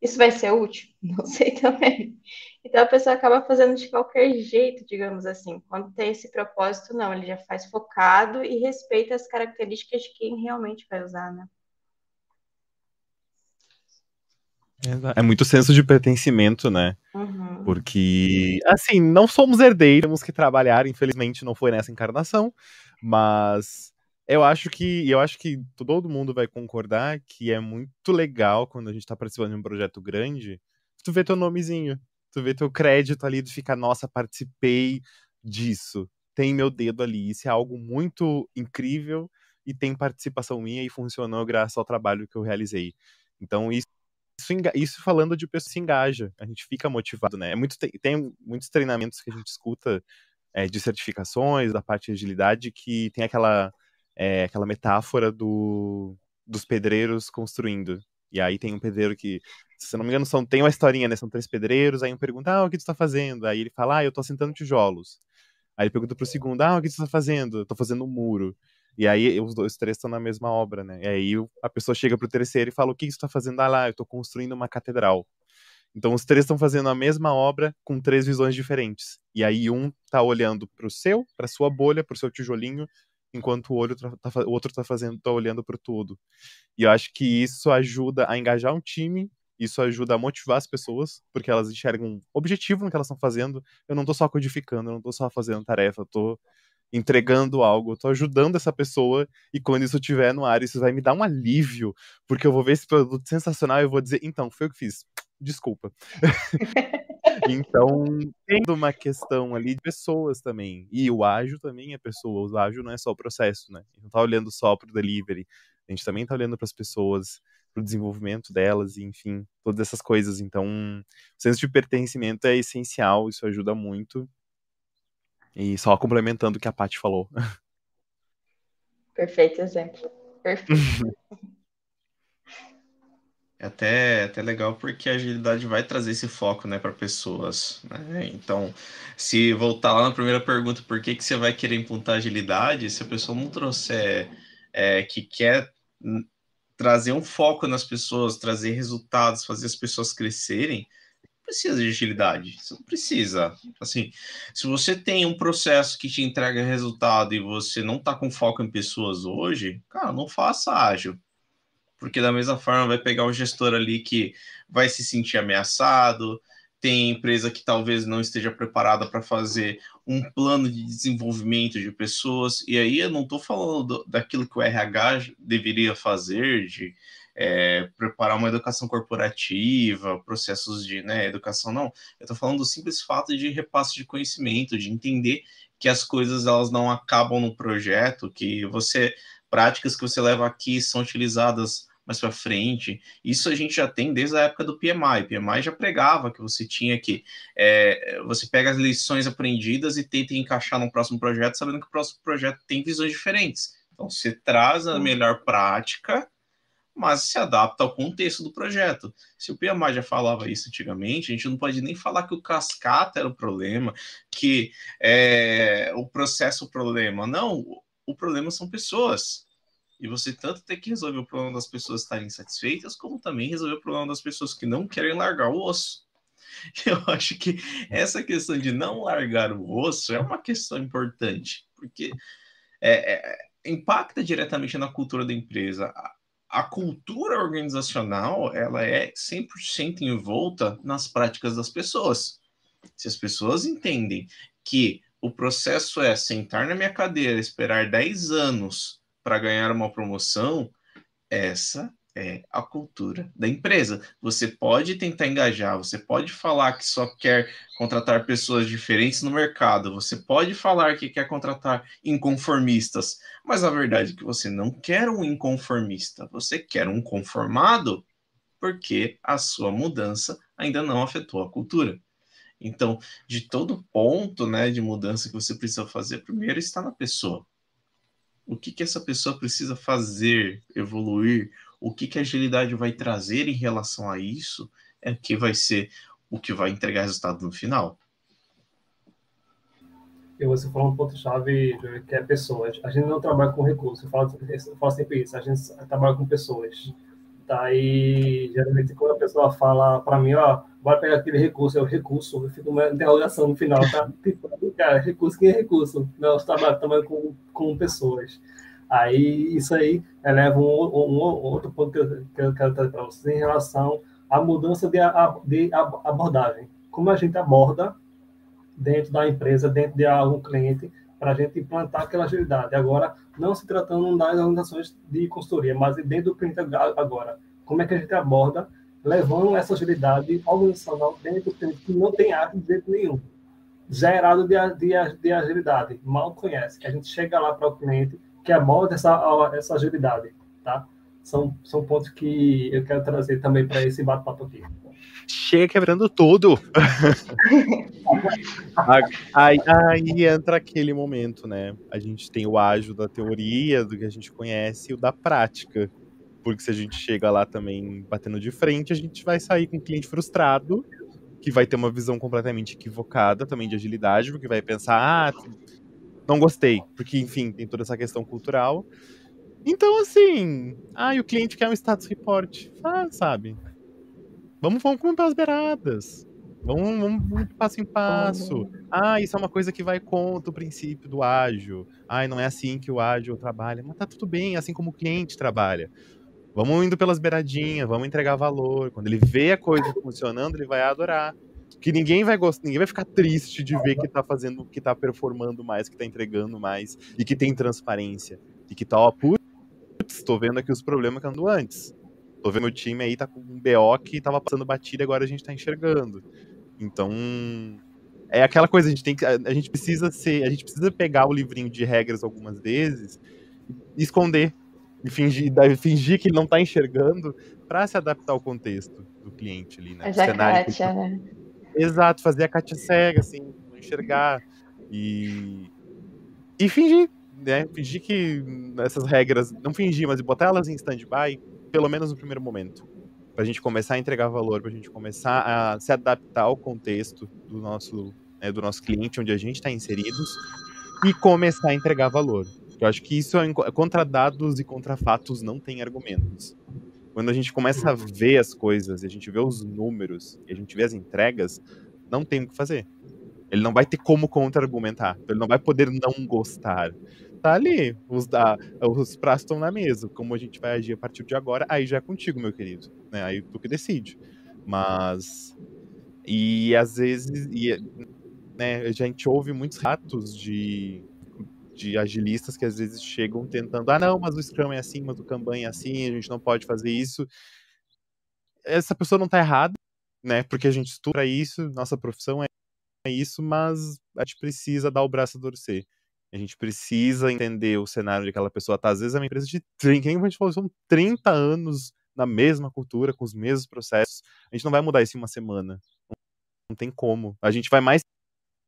Isso vai ser útil? Não sei também. Então a pessoa acaba fazendo de qualquer jeito, digamos assim. Quando tem esse propósito, não, ele já faz focado e respeita as características de quem realmente vai usar, né? É muito senso de pertencimento, né? Uhum. Porque, assim, não somos herdeiros, temos que trabalhar, infelizmente não foi nessa encarnação, mas eu acho que eu acho que todo mundo vai concordar que é muito legal quando a gente tá participando de um projeto grande, tu vê teu nomezinho, tu vê teu crédito ali, tu fica, nossa, participei disso, tem meu dedo ali, isso é algo muito incrível e tem participação minha e funcionou graças ao trabalho que eu realizei. Então isso isso, isso falando de pessoa se engaja, a gente fica motivado, né? É muito, tem muitos treinamentos que a gente escuta é, de certificações, da parte de agilidade, que tem aquela, é, aquela metáfora do, dos pedreiros construindo. E aí tem um pedreiro que, se não me engano, são, tem uma historinha, né? São três pedreiros, aí um pergunta, ah, o que tu tá fazendo? Aí ele fala, ah, eu tô assentando tijolos. Aí ele pergunta pro segundo, ah, o que tu tá fazendo? Eu tô fazendo um muro. E aí os dois três estão na mesma obra, né? E aí a pessoa chega pro terceiro e fala: O que você está fazendo? Ah lá, eu estou construindo uma catedral. Então os três estão fazendo a mesma obra com três visões diferentes. E aí um tá olhando pro seu, pra sua bolha, pro seu tijolinho, enquanto o, olho tá, tá o outro tá fazendo, tá olhando pro todo. E eu acho que isso ajuda a engajar um time, isso ajuda a motivar as pessoas, porque elas enxergam um objetivo no que elas estão fazendo. Eu não tô só codificando, eu não tô só fazendo tarefa, eu tô entregando algo, eu tô ajudando essa pessoa e quando isso estiver no ar, isso vai me dar um alívio, porque eu vou ver esse produto sensacional e eu vou dizer, então, foi o que fiz. Desculpa. então, tem uma questão ali de pessoas também. E o ágil também é pessoa. O ágil não é só o processo, né? A gente não tá olhando só pro delivery. A gente também tá olhando para as pessoas, pro desenvolvimento delas, e, enfim, todas essas coisas. Então, o senso de pertencimento é essencial, isso ajuda muito. E só complementando o que a Paty falou. Perfeito exemplo. Perfeito. É até, até legal porque a agilidade vai trazer esse foco né, para pessoas. Né? Então, se voltar lá na primeira pergunta, por que, que você vai querer implantar agilidade? Se a pessoa não trouxer é, que quer trazer um foco nas pessoas, trazer resultados, fazer as pessoas crescerem, precisa de agilidade. Você não precisa. Assim, se você tem um processo que te entrega resultado e você não está com foco em pessoas hoje, cara, não faça ágil. Porque da mesma forma vai pegar um gestor ali que vai se sentir ameaçado, tem empresa que talvez não esteja preparada para fazer um plano de desenvolvimento de pessoas, e aí eu não estou falando do, daquilo que o RH deveria fazer, de é, preparar uma educação corporativa, processos de né, educação, não. Eu estou falando do simples fato de repasse de conhecimento, de entender que as coisas elas não acabam no projeto, que você práticas que você leva aqui são utilizadas mais para frente. Isso a gente já tem desde a época do PMI. O PMI já pregava que você tinha que é, você pega as lições aprendidas e tenta encaixar no próximo projeto, sabendo que o próximo projeto tem visões diferentes. Então, você traz a melhor prática, mas se adapta ao contexto do projeto. Se o Piamar já falava isso antigamente, a gente não pode nem falar que o cascata era o problema, que é, o processo é o problema. Não, o problema são pessoas. E você tanto tem que resolver o problema das pessoas estarem insatisfeitas, como também resolver o problema das pessoas que não querem largar o osso. Eu acho que essa questão de não largar o osso é uma questão importante, porque é, é, impacta diretamente na cultura da empresa. A, cultura organizacional ela é 100% envolta nas práticas das pessoas. Se as pessoas entendem que o processo é sentar na minha cadeira, esperar 10 anos para ganhar uma promoção, essa é a cultura da empresa. Você pode tentar engajar, você pode falar que só quer contratar pessoas diferentes no mercado, você pode falar que quer contratar inconformistas, mas a verdade é que você não quer um inconformista, você quer um conformado porque a sua mudança ainda não afetou a cultura. Então, de todo ponto né, de mudança que você precisa fazer, primeiro está na pessoa o que, que essa pessoa precisa fazer, evoluir, o que, que a agilidade vai trazer em relação a isso, é que vai ser o que vai entregar resultado no final. E você falou um ponto-chave, que é pessoas. A gente não trabalha com recursos, eu falo, eu falo sempre isso, a gente trabalha com pessoas. Tá? E geralmente quando a pessoa fala para mim, ó, vai pegar aquele recurso, é o recurso, eu fico uma interrogação no final, tá? Tipo, cara, recurso, quem é recurso? Não, eu trabalho, trabalho com, com pessoas. Aí, isso aí eleva um, um, um outro ponto que eu, que eu quero trazer para vocês em relação à mudança de, de abordagem. Como a gente aborda dentro da empresa, dentro de algum cliente, para a gente implantar aquela agilidade. Agora, não se tratando das organizações de consultoria, mas dentro do cliente agora. Como é que a gente aborda levando essa agilidade organizacional dentro do cliente que não tem arte de jeito nenhum. Zerado de, de, de agilidade, mal conhece. A gente chega lá para o cliente que aborda essa, essa agilidade, tá? São, são pontos que eu quero trazer também para esse bate-papo aqui chega quebrando tudo. aí, aí, entra aquele momento, né? A gente tem o ágil da teoria, do que a gente conhece, e o da prática. Porque se a gente chega lá também batendo de frente, a gente vai sair com um cliente frustrado, que vai ter uma visão completamente equivocada também de agilidade, porque vai pensar, ah, não gostei, porque, enfim, tem toda essa questão cultural. Então, assim, ah, o cliente quer um status report. Ah, sabe? Vamos, vamos comer pelas beiradas. Vamos, vamos, vamos passo em passo. Ah, isso é uma coisa que vai contra o princípio do ágil. Ah, não é assim que o ágil trabalha. Mas tá tudo bem, assim como o cliente trabalha. Vamos indo pelas beiradinhas, vamos entregar valor. Quando ele vê a coisa funcionando, ele vai adorar. Que ninguém vai gostar, ninguém vai ficar triste de ver que tá fazendo, que tá performando mais, que tá entregando mais e que tem transparência. E que tá, ó, putz, tô vendo aqui os problemas que andam antes. Tô vendo meu time aí tá com um BO que tava passando batida e agora a gente tá enxergando. Então, é aquela coisa, a gente tem que a gente precisa ser, a gente precisa pegar o livrinho de regras algumas vezes e esconder e fingir, fingir que ele não tá enxergando para se adaptar ao contexto do cliente ali, né? Fazer a Kátia, né? Exato, fazer a Kátia cega, assim, enxergar e e fingir, né? Fingir que essas regras, não fingir, mas botar elas em stand-by pelo menos no primeiro momento. Para a gente começar a entregar valor, para a gente começar a se adaptar ao contexto do nosso, né, do nosso cliente, onde a gente está inseridos, e começar a entregar valor. Eu acho que isso é contra dados e contra fatos não tem argumentos. Quando a gente começa a ver as coisas, a gente vê os números, a gente vê as entregas, não tem o que fazer. Ele não vai ter como contra-argumentar. Ele não vai poder não gostar tá ali. Os, da, os estão na mesa. Como a gente vai agir a partir de agora, aí já é contigo, meu querido. Né? Aí tu que decide. Mas. E às vezes. E, né, a gente ouve muitos ratos de, de agilistas que às vezes chegam tentando. Ah, não, mas o Scrum é assim, mas o Kanban é assim, a gente não pode fazer isso. Essa pessoa não tá errada, né? Porque a gente estuda isso, nossa profissão é isso, mas a gente precisa dar o braço a torcer. A gente precisa entender o cenário de aquela pessoa tá. Às vezes é uma empresa de 30, quem a gente falou, são 30 anos na mesma cultura, com os mesmos processos. A gente não vai mudar isso em uma semana. Não tem como. A gente vai mais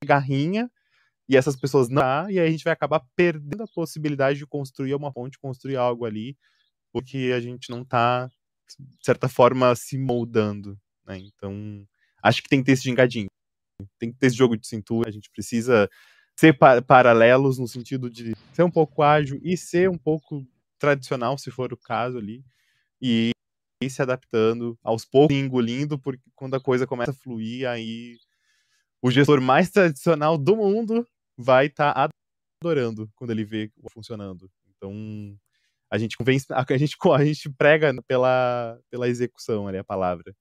garrinha e essas pessoas não, e aí a gente vai acabar perdendo a possibilidade de construir uma ponte, construir algo ali, porque a gente não está de certa forma, se moldando. Né? Então, acho que tem que ter esse gingadinho. Tem que ter esse jogo de cintura. A gente precisa ser pa paralelos no sentido de ser um pouco ágil e ser um pouco tradicional, se for o caso ali. E ir se adaptando aos poucos, engolindo, porque quando a coisa começa a fluir, aí o gestor mais tradicional do mundo vai estar tá adorando quando ele vê funcionando. Então, a gente convence, a gente, a gente prega pela, pela execução ali a palavra.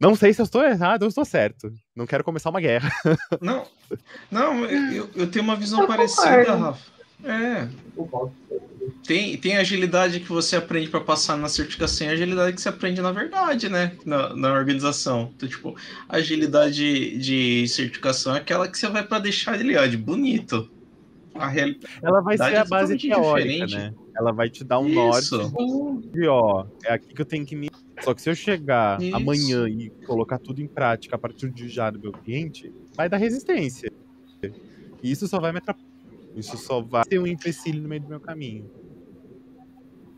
Não sei se eu estou errado ou estou certo. Não quero começar uma guerra. Não, não, eu, eu tenho uma visão eu parecida, concordo. Rafa. É. Tem, tem agilidade que você aprende para passar na certificação e agilidade que você aprende na verdade, né? Na, na organização. Então, tipo, agilidade de certificação é aquela que você vai para deixar ele ó, de bonito. A realidade Ela vai ser a é base teórica, diferente. né? Ela vai te dar um norte de, ó, é aqui que eu tenho que me. Só que se eu chegar Isso. amanhã e colocar tudo em prática a partir de já do meu cliente, vai dar resistência. E isso só vai me atrapalhar. Isso só vai ter um empecilho no meio do meu caminho.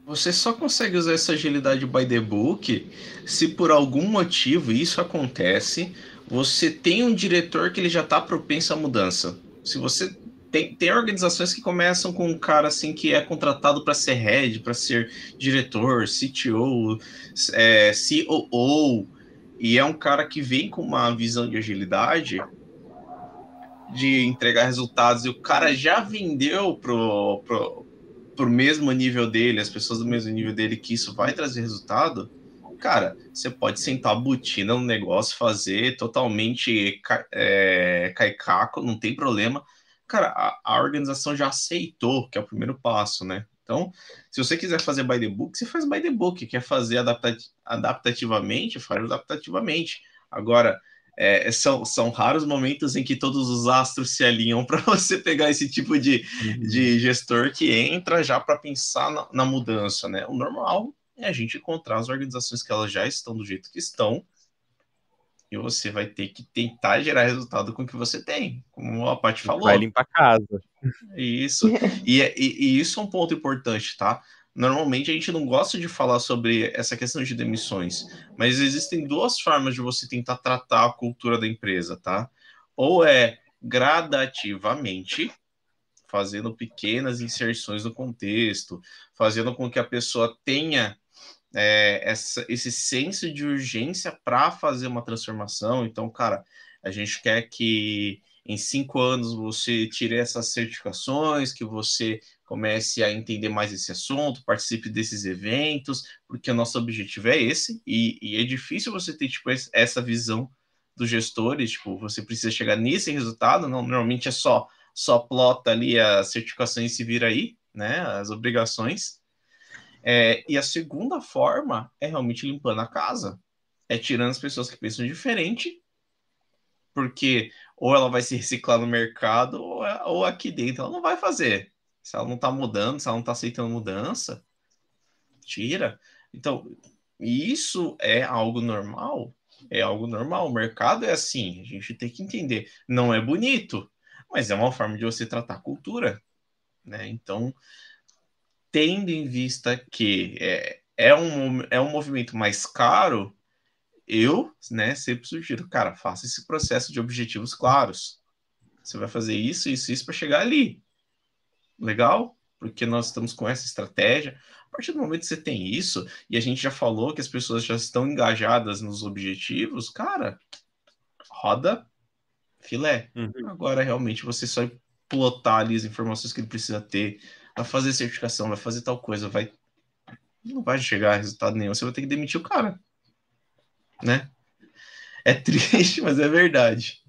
Você só consegue usar essa agilidade by the book se por algum motivo isso acontece, você tem um diretor que ele já está propenso à mudança. Se você tem, tem organizações que começam com um cara assim que é contratado para ser head, para ser diretor, CTO, é, COO, e é um cara que vem com uma visão de agilidade, de entregar resultados, e o cara já vendeu pro, pro, pro mesmo nível dele, as pessoas do mesmo nível dele, que isso vai trazer resultado, cara, você pode sentar a botina no negócio, fazer totalmente é, caicaco, não tem problema, cara, a, a, organização já aceitou, que é o primeiro passo, né? Então, se você quiser fazer by the book, você faz by the book. Quer fazer adaptat adaptativamente, faz adaptativamente. Agora, é, são, são raros momentos em que todos os astros se alinham para você pegar esse tipo de, uhum. de gestor que entra já para pensar na, na, mudança, né? O normal é a gente encontrar as organizações que elas já estão do jeito que estão e você vai ter que tentar gerar resultado com o que você tem, como a Paty falou. Vai limpar a casa. Isso. e, e, e, isso é um ponto importante, tá? Normalmente a gente não gosta de falar sobre essa questão de demissões, mas existem duas formas de você tentar tratar a cultura da empresa, tá? Ou é gradativamente, fazendo pequenas inserções no contexto, fazendo com que a pessoa tenha é, essa, esse senso de urgência para fazer uma transformação. Então, cara, a gente quer que em cinco anos você tire essas certificações, que você comece a entender mais esse assunto, participe desses eventos, porque o nosso objetivo é esse, e, e é difícil você ter tipo, essa visão dos gestores, tipo, você precisa chegar nesse resultado, não, normalmente é só só plota ali a certificação e se vira aí, né, as obrigações, é, e a segunda forma é realmente limpando a casa. É tirando as pessoas que pensam diferente, porque ou ela vai se reciclar no mercado, ou, ou aqui dentro ela não vai fazer. Se ela não está mudando, se ela não está aceitando mudança, tira. Então, isso é algo normal? É algo normal. O mercado é assim, a gente tem que entender. Não é bonito, mas é uma forma de você tratar a cultura. Né? Então, tendo em vista que é, é, um, é um movimento mais caro, eu né, sempre sugiro, cara, faça esse processo de objetivos claros. Você vai fazer isso, isso, isso para chegar ali. Legal? Porque nós estamos com essa estratégia. A partir do momento que você tem isso, e a gente já falou que as pessoas já estão engajadas nos objetivos, cara, roda filé. Uhum. Agora realmente você só plotar ali as informações que ele precisa ter, vai fazer certificação, vai fazer tal coisa, vai. Não vai chegar a resultado nenhum, você vai ter que demitir o cara. Né? É triste, mas é verdade.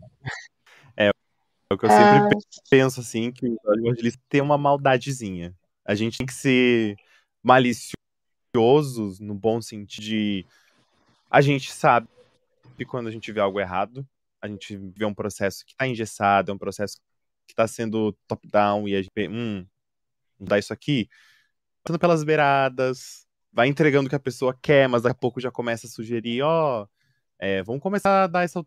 O que eu sempre ah. penso assim, que o evangelista tem uma maldadezinha. A gente tem que ser maliciosos no bom sentido de a gente sabe que quando a gente vê algo errado, a gente vê um processo que está engessado, é um processo que está sendo top-down e a gente vê, hum, mudar isso aqui, passando pelas beiradas, vai entregando o que a pessoa quer, mas daqui a pouco já começa a sugerir, ó, oh, é, vamos começar a dar essa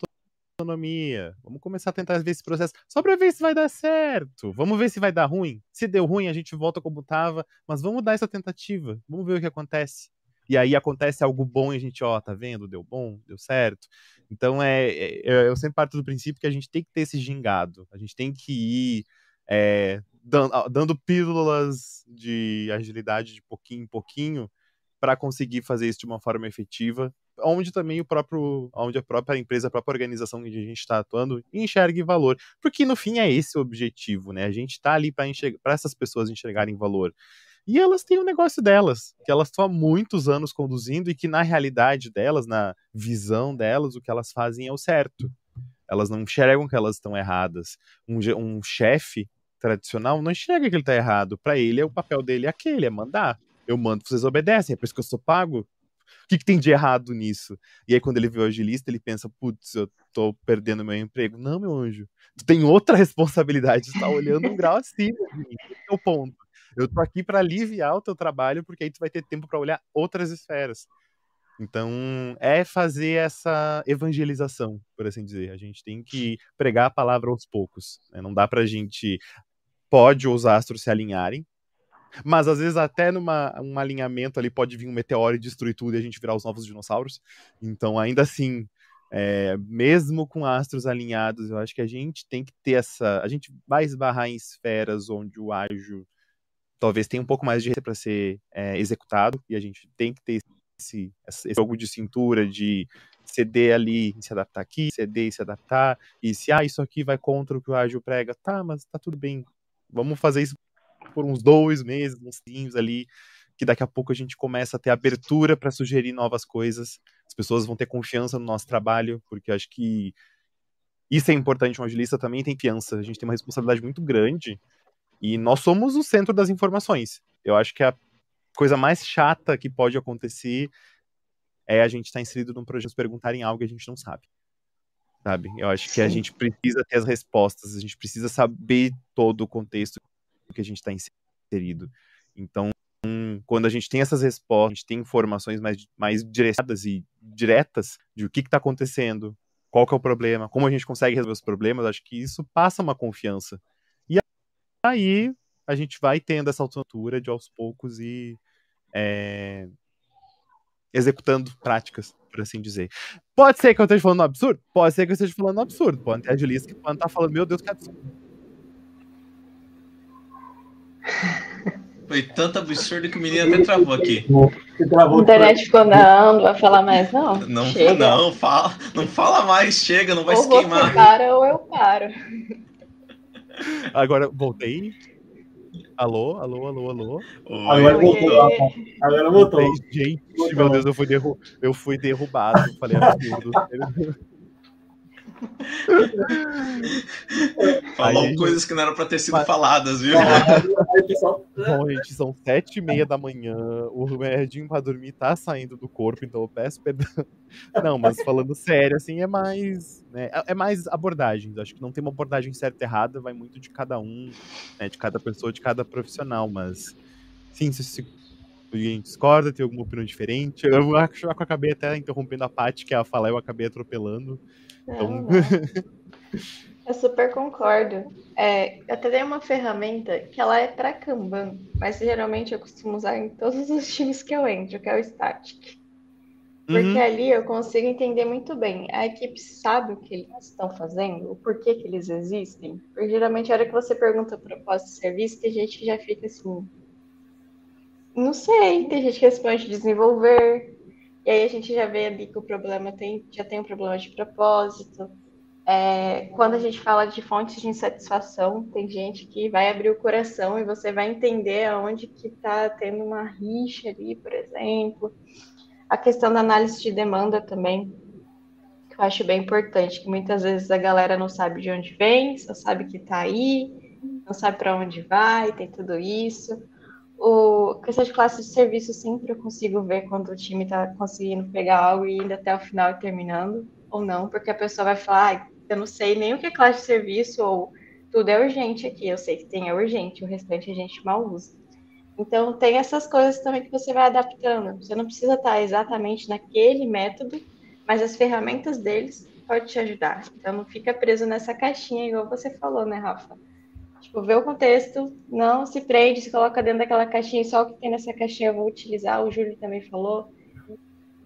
autonomia. Vamos começar a tentar ver esse processo só para ver se vai dar certo. Vamos ver se vai dar ruim. Se deu ruim, a gente volta como estava, mas vamos dar essa tentativa. Vamos ver o que acontece. E aí acontece algo bom e a gente, ó, tá vendo? Deu bom, deu certo. Então é, é eu sempre parto do princípio que a gente tem que ter esse gingado. A gente tem que ir é, dando, dando pílulas de agilidade de pouquinho em pouquinho para conseguir fazer isso de uma forma efetiva onde também o próprio, onde a própria empresa, a própria organização que a gente está atuando enxergue valor, porque no fim é esse o objetivo, né? A gente está ali para essas pessoas enxergarem valor. E elas têm o um negócio delas, que elas estão há muitos anos conduzindo e que na realidade delas, na visão delas, o que elas fazem é o certo. Elas não enxergam que elas estão erradas. Um, um chefe tradicional não enxerga que ele está errado. Para ele, o papel dele é aquele, é mandar. Eu mando, vocês obedecem, é por isso que eu sou pago o que, que, tem de errado nisso? E aí, quando ele vê o agilista, ele pensa, putz, eu tô perdendo meu emprego. Não, meu anjo. Tu tem outra responsabilidade, tu tá olhando um grau acima de mim. Esse é o ponto. Eu tô aqui para aliviar o teu trabalho, porque aí tu vai ter tempo para olhar outras esferas. Então, é fazer essa evangelização, por assim dizer. A gente tem que pregar a palavra aos poucos. Né? Não dá pra gente. Pode os astros se alinharem, mas às vezes até numa um alinhamento ali pode vir um meteoro e destruir tudo e a gente virar os novos dinossauros. Então, ainda assim, é, mesmo com astros alinhados, eu acho que a gente tem que ter essa. A gente vai esbarrar em esferas onde o ágil talvez tenha um pouco mais de para ser é, executado e a gente tem que ter esse, esse jogo de cintura de ceder ali e se adaptar aqui, ceder e se adaptar, e se ah, isso aqui vai contra o que o ágil prega, tá, mas tá tudo bem. Vamos fazer isso por uns dois meses, uns tempos ali, que daqui a pouco a gente começa a ter abertura para sugerir novas coisas. As pessoas vão ter confiança no nosso trabalho, porque acho que isso é importante. Um agilista também tem confiança. A gente tem uma responsabilidade muito grande e nós somos o centro das informações. Eu acho que a coisa mais chata que pode acontecer é a gente estar tá inserido num projeto perguntarem algo que a gente não sabe. Sabe? Eu acho Sim. que a gente precisa ter as respostas, a gente precisa saber todo o contexto que a gente está inserido. Então, quando a gente tem essas respostas, a gente tem informações mais, mais direcionadas e diretas de o que está acontecendo, qual que é o problema, como a gente consegue resolver os problemas, acho que isso passa uma confiança. E aí a gente vai tendo essa altura de aos poucos e é, executando práticas, por assim dizer. Pode ser que eu esteja falando um absurdo? Pode ser que eu esteja falando um absurdo. Pode ter agilista que pode estar falando, meu Deus, que absurdo. Foi tanto absurdo que o menino até travou aqui. A internet ficou, não, não vai falar mais, não. Não, chega. não, fala, não fala mais, chega, não vai ou se queimar. Ou você para ou eu paro. Agora, voltei. Alô, alô, alô, alô. Oi. Agora voltou. Agora voltou. Gente, meu Deus, eu fui, derru eu fui derrubado. Falei absurdo. Falou aí, coisas que não eram para ter sido mas... faladas, viu? Bom, gente, são sete e meia da manhã, o remedinho para dormir tá saindo do corpo, então eu peço perdão. Não, mas falando sério, assim, é mais, né, é, é mais abordagens. Acho que não tem uma abordagem certa e errada, vai muito de cada um, né, de cada pessoa, de cada profissional, mas sim, se, se alguém discorda, tem alguma opinião diferente. Eu acho que eu acabei até interrompendo a Paty, que ia falar, eu acabei atropelando. Então... Eu super concordo. É, eu até dei uma ferramenta que ela é para Kanban, mas geralmente eu costumo usar em todos os times que eu entro, que é o Static. Porque uhum. ali eu consigo entender muito bem. A equipe sabe o que eles estão fazendo, o porquê que eles existem. Porque geralmente a hora que você pergunta o propósito do serviço, tem gente que já fica assim. Não sei, tem gente que responde desenvolver, e aí a gente já vê ali que o problema tem, já tem um problema de propósito. É, quando a gente fala de fontes de insatisfação, tem gente que vai abrir o coração e você vai entender aonde que está tendo uma rixa ali, por exemplo. A questão da análise de demanda também, que eu acho bem importante, que muitas vezes a galera não sabe de onde vem, só sabe que está aí, não sabe para onde vai, tem tudo isso o questão de classe de serviço sempre eu consigo ver quando o time está conseguindo pegar algo e indo até o final e terminando, ou não, porque a pessoa vai falar, ah, eu não sei nem o que é classe de serviço, ou tudo é urgente aqui, eu sei que tem é urgente, o restante a gente mal usa. Então tem essas coisas também que você vai adaptando. Você não precisa estar exatamente naquele método, mas as ferramentas deles pode te ajudar. Então não fica preso nessa caixinha, igual você falou, né, Rafa? Tipo, vê o contexto, não se prende, se coloca dentro daquela caixinha, só o que tem nessa caixinha eu vou utilizar, o Júlio também falou.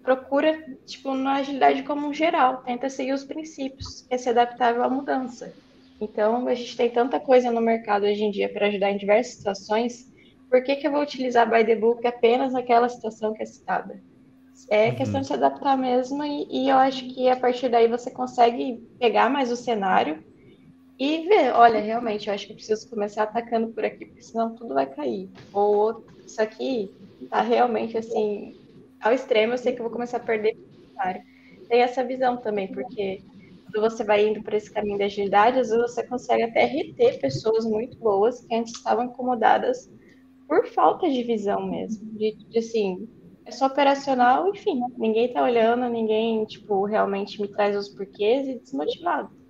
Procura, tipo, na agilidade como um geral, tenta seguir os princípios, que é se adaptável à mudança. Então, a gente tem tanta coisa no mercado hoje em dia para ajudar em diversas situações, por que, que eu vou utilizar by the book apenas naquela situação que é citada? É uhum. questão de se adaptar mesmo, e, e eu acho que a partir daí você consegue pegar mais o cenário e ver, olha, realmente, eu acho que preciso começar atacando por aqui, porque senão tudo vai cair. Ou isso aqui tá realmente assim, ao extremo, eu sei que eu vou começar a perder Tem essa visão também, porque quando você vai indo por esse caminho da agilidade, às vezes você consegue até reter pessoas muito boas que antes estavam incomodadas por falta de visão mesmo. De, de assim, é só operacional, enfim, ninguém tá olhando, ninguém, tipo, realmente me traz os porquês e desmotivado.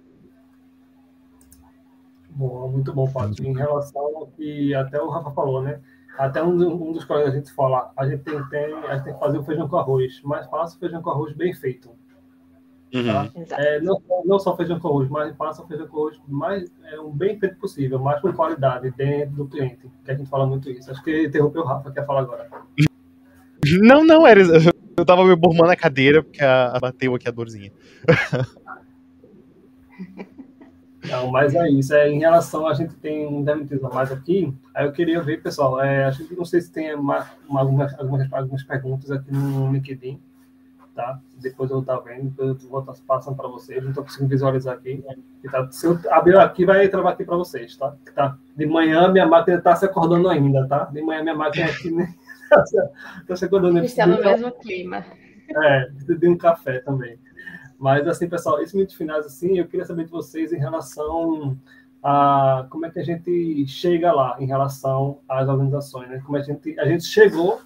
Bom, muito bom, Paty. Em relação ao que até o Rafa falou, né? Até um, um dos colegas a gente fala, a gente tem, tem, a gente tem que fazer o feijão com arroz, mas faça o feijão com arroz bem feito. Tá? Uhum. É, não, não só feijão com arroz, mas faça o feijão com arroz mais, é, um bem feito possível, mais com qualidade dentro do cliente, que a gente fala muito isso. Acho que interrompeu o Rafa, quer falar agora. Não, não, era. Eu tava me bormando a cadeira, porque a, bateu aqui a dorzinha. Não, mas é isso. É, em relação, a gente tem um Demetrius a mais aqui. Aí eu queria ver, pessoal. É, a gente não sei se tem uma, uma, algumas, algumas, algumas perguntas aqui no LinkedIn. Tá? Depois eu vou estar vendo, depois eu vou estar passando para vocês. Não estou conseguindo visualizar aqui. Tá, se eu abrir aqui, vai travar aqui para vocês, tá? tá? De manhã minha máquina está se acordando ainda, tá? De manhã minha máquina aqui está se acordando. Está no mesmo clima. É, de um café também. Mas, assim, pessoal, esses minutos finais, assim, eu queria saber de vocês em relação a como é que a gente chega lá, em relação às organizações, né? Como a gente, a gente chegou,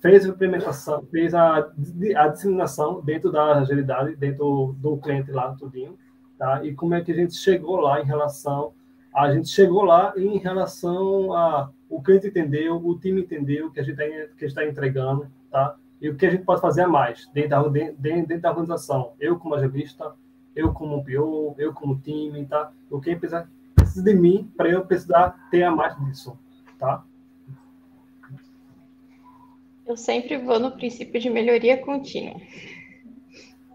fez a implementação, fez a, a disseminação dentro da agilidade, dentro do cliente lá, tudinho, tá? E como é que a gente chegou lá em relação a gente chegou lá em relação a o cliente entendeu, o time entendeu que a gente está tá entregando, tá? E o que a gente pode fazer a mais dentro da, dentro, dentro da organização. Eu como agilista, eu como PO, eu como time, tá? O que precisa, precisa de mim para eu precisar ter a mais disso, tá? Eu sempre vou no princípio de melhoria contínua.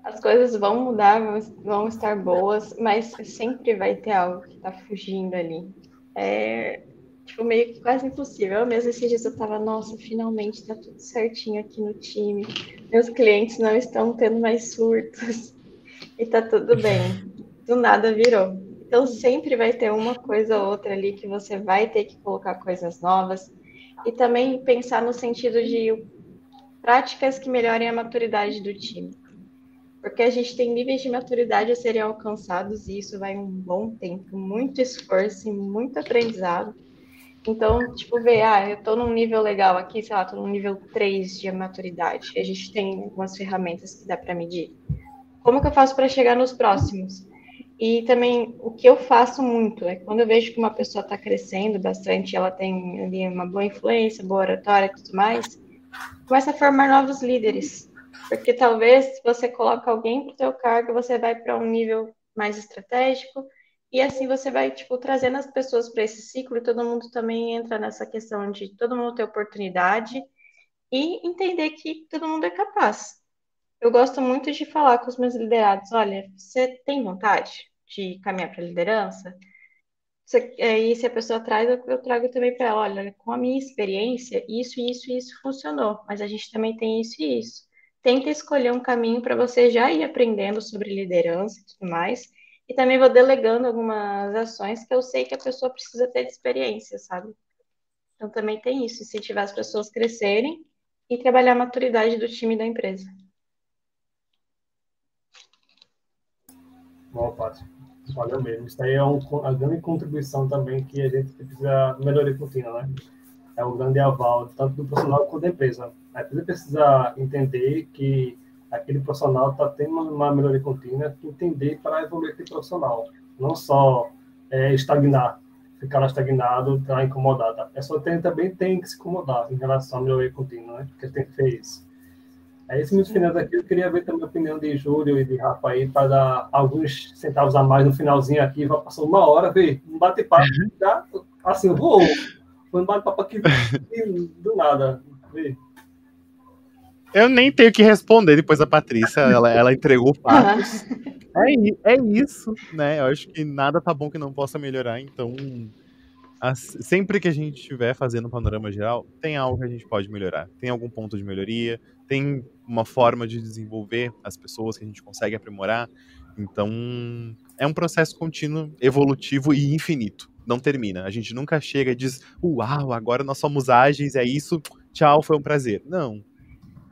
As coisas vão mudar, vão estar boas, mas sempre vai ter algo que está fugindo ali. É, tipo, meio que quase impossível. Eu mesmo esses dias eu tava, nossa, finalmente tá tudo certinho aqui no time. Meus clientes não estão tendo mais surtos. E tá tudo bem. Do nada virou. Então sempre vai ter uma coisa ou outra ali que você vai ter que colocar coisas novas. E também pensar no sentido de práticas que melhorem a maturidade do time. Porque a gente tem níveis de maturidade a serem alcançados e isso vai um bom tempo, muito esforço e muito aprendizado então, tipo, ver, ah, eu tô num nível legal aqui, sei lá, tô num nível 3 de maturidade. A gente tem algumas ferramentas que dá para medir. Como que eu faço para chegar nos próximos? E também o que eu faço muito é quando eu vejo que uma pessoa está crescendo bastante, ela tem ali uma boa influência, boa oratória e tudo mais, começa a formar novos líderes. Porque talvez se você coloca alguém para o seu cargo, você vai para um nível mais estratégico, e assim você vai, tipo, trazendo as pessoas para esse ciclo e todo mundo também entra nessa questão de todo mundo ter oportunidade e entender que todo mundo é capaz. Eu gosto muito de falar com os meus liderados, olha, você tem vontade de caminhar para a liderança? Você, aí, se a pessoa traz, eu, eu trago também para ela, olha, com a minha experiência, isso, isso e isso funcionou, mas a gente também tem isso e isso. Tenta escolher um caminho para você já ir aprendendo sobre liderança e tudo mais, e também vou delegando algumas ações que eu sei que a pessoa precisa ter de experiência, sabe? Então também tem isso, incentivar as pessoas a crescerem e trabalhar a maturidade do time da empresa. Bom, Paty. Valeu mesmo. Isso aí é um, a grande contribuição também que a gente precisa melhorar contínua, né? É o grande aval, tanto do profissional quanto da empresa. A empresa precisa entender que aquele profissional está tendo uma melhoria contínua, entender para evoluir aquele profissional, não só é, estagnar, ficar lá estagnado, estar tá incomodado. A pessoa tem, também tem que se incomodar em relação à melhoria contínua, né? porque tem que ter isso. É isso, muito final daqui. Eu queria ver também a opinião de Júlio e de Rafa aí, para dar alguns centavos a mais no finalzinho aqui. Vai passar uma hora, vê, um bate-papo, já, assim. Foi um bate-papo aqui do nada, vê. Eu nem tenho que responder depois da Patrícia, ela, ela entregou fatos. É, é isso, né? Eu acho que nada tá bom que não possa melhorar, então sempre que a gente estiver fazendo um panorama geral, tem algo que a gente pode melhorar. Tem algum ponto de melhoria, tem uma forma de desenvolver as pessoas que a gente consegue aprimorar. Então, é um processo contínuo, evolutivo e infinito. Não termina. A gente nunca chega e diz, uau, agora nós somos ágeis, é isso, tchau, foi um prazer. Não.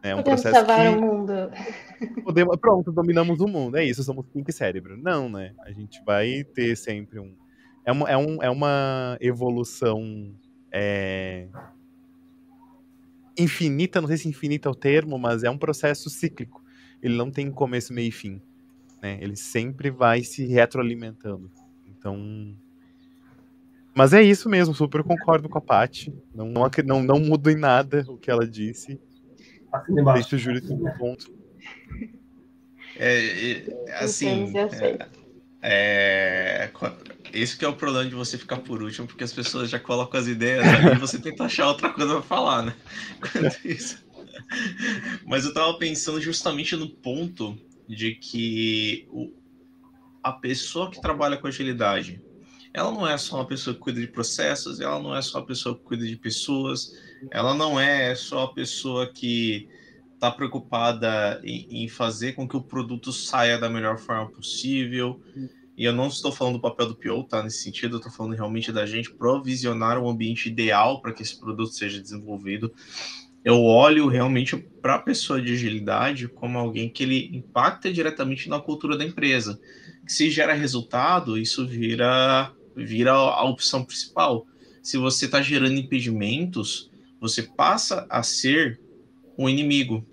É um Podemos processo salvar que... o mundo. Podemos... Pronto, dominamos o mundo. É isso, somos pink cérebro. Não, né? A gente vai ter sempre um é uma, é um, é uma evolução é, infinita, não sei se infinita é o termo, mas é um processo cíclico. Ele não tem começo, meio e fim. Né? Ele sempre vai se retroalimentando. Então. Mas é isso mesmo, super concordo com a Paty. Não, não, não, não mudo em nada o que ela disse. Deixa o Júlio um ponto. É, é, assim. eu sei. É, é, esse que é o problema de você ficar por último, porque as pessoas já colocam as ideias ali e você tenta achar outra coisa pra falar, né? Isso. Mas eu tava pensando justamente no ponto de que o, a pessoa que trabalha com agilidade, ela não é só uma pessoa que cuida de processos, ela não é só a pessoa que cuida de pessoas, ela não é só a pessoa que está preocupada em, em, fazer com que o produto saia da melhor forma possível. E eu não estou falando do papel do PO, tá? Nesse sentido, eu estou falando realmente da gente provisionar um ambiente ideal para que esse produto seja desenvolvido. Eu olho realmente para a pessoa de agilidade como alguém que ele impacta diretamente na cultura da empresa. Se gera resultado, isso vira, vira a opção principal. Se você está gerando impedimentos, você passa a ser um inimigo.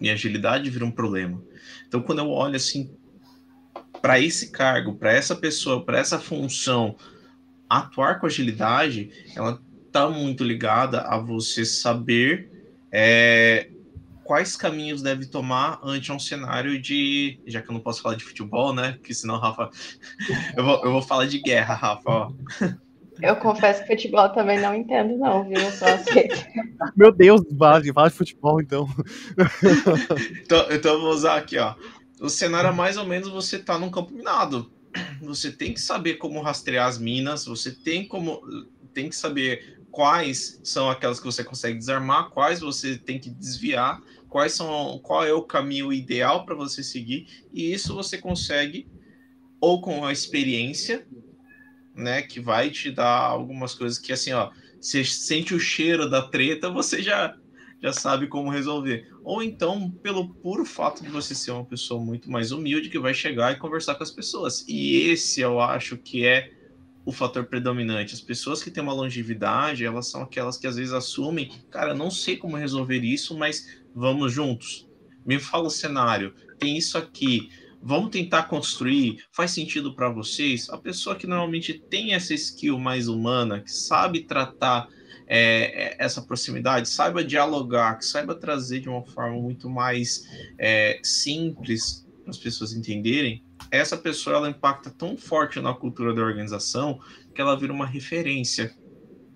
E agilidade vira um problema. Então, quando eu olho assim para esse cargo, para essa pessoa, para essa função, atuar com agilidade, ela está muito ligada a você saber é, quais caminhos deve tomar ante um cenário de. Já que eu não posso falar de futebol, né? Que senão, Rafa. eu, vou, eu vou falar de guerra, Rafa. Ó. Eu confesso que futebol também não entendo, não, viu? Eu só aceito. Meu Deus, de, de futebol, então. então. Então eu vou usar aqui, ó. O cenário é mais ou menos você tá num campo minado. Você tem que saber como rastrear as minas, você tem como tem que saber quais são aquelas que você consegue desarmar, quais você tem que desviar, quais são qual é o caminho ideal para você seguir, e isso você consegue ou com a experiência né? Que vai te dar algumas coisas que, assim, ó, você sente o cheiro da treta, você já, já sabe como resolver. Ou então, pelo puro fato de você ser uma pessoa muito mais humilde, que vai chegar e conversar com as pessoas. E esse eu acho que é o fator predominante. As pessoas que têm uma longevidade, elas são aquelas que às vezes assumem, cara, não sei como resolver isso, mas vamos juntos. Me fala o cenário, tem isso aqui vamos tentar construir, faz sentido para vocês? A pessoa que normalmente tem essa skill mais humana, que sabe tratar é, é, essa proximidade, saiba dialogar, que saiba trazer de uma forma muito mais é, simples para as pessoas entenderem, essa pessoa ela impacta tão forte na cultura da organização que ela vira uma referência.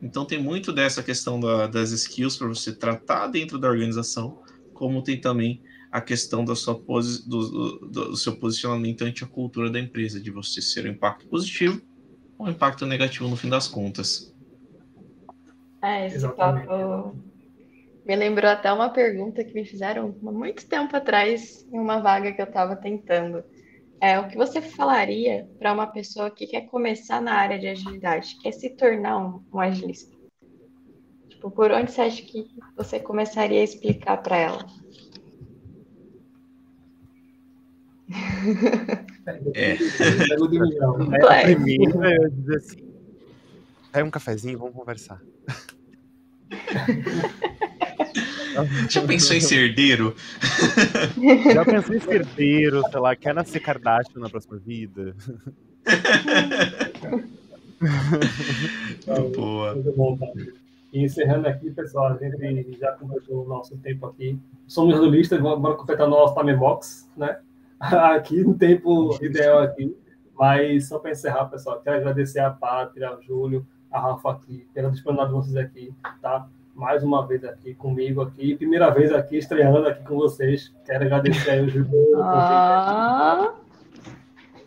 Então tem muito dessa questão da, das skills para você tratar dentro da organização, como tem também a questão da sua posi do, do, do, seu posicionamento ante a cultura da empresa, de você ser um impacto positivo ou um impacto negativo no fim das contas. É, esse Exatamente. papo me lembrou até uma pergunta que me fizeram há muito tempo atrás em uma vaga que eu estava tentando. É, o que você falaria para uma pessoa que quer começar na área de agilidade, quer se tornar um, um agilista? Tipo, por onde você acha que você começaria a explicar para ela? É. a primeira eu dizer assim: pega um cafezinho, vamos conversar. Já pensou em ser herdeiro? Já pensou em ser herdeiro, sei lá, quer nascer Kardashian na próxima vida? Boa. E encerrando aqui, pessoal, a gente já completou o nosso tempo aqui. Somos do lista, vamos completar nosso time box, né? Aqui no tempo ideal aqui. Mas só para encerrar, pessoal, quero agradecer a Pátria, ao Júlio, a Rafa aqui, pela disponibilidade de vocês aqui, tá? Mais uma vez aqui comigo aqui, primeira vez aqui, estreando aqui com vocês. Quero agradecer aí o Júlio. Ah.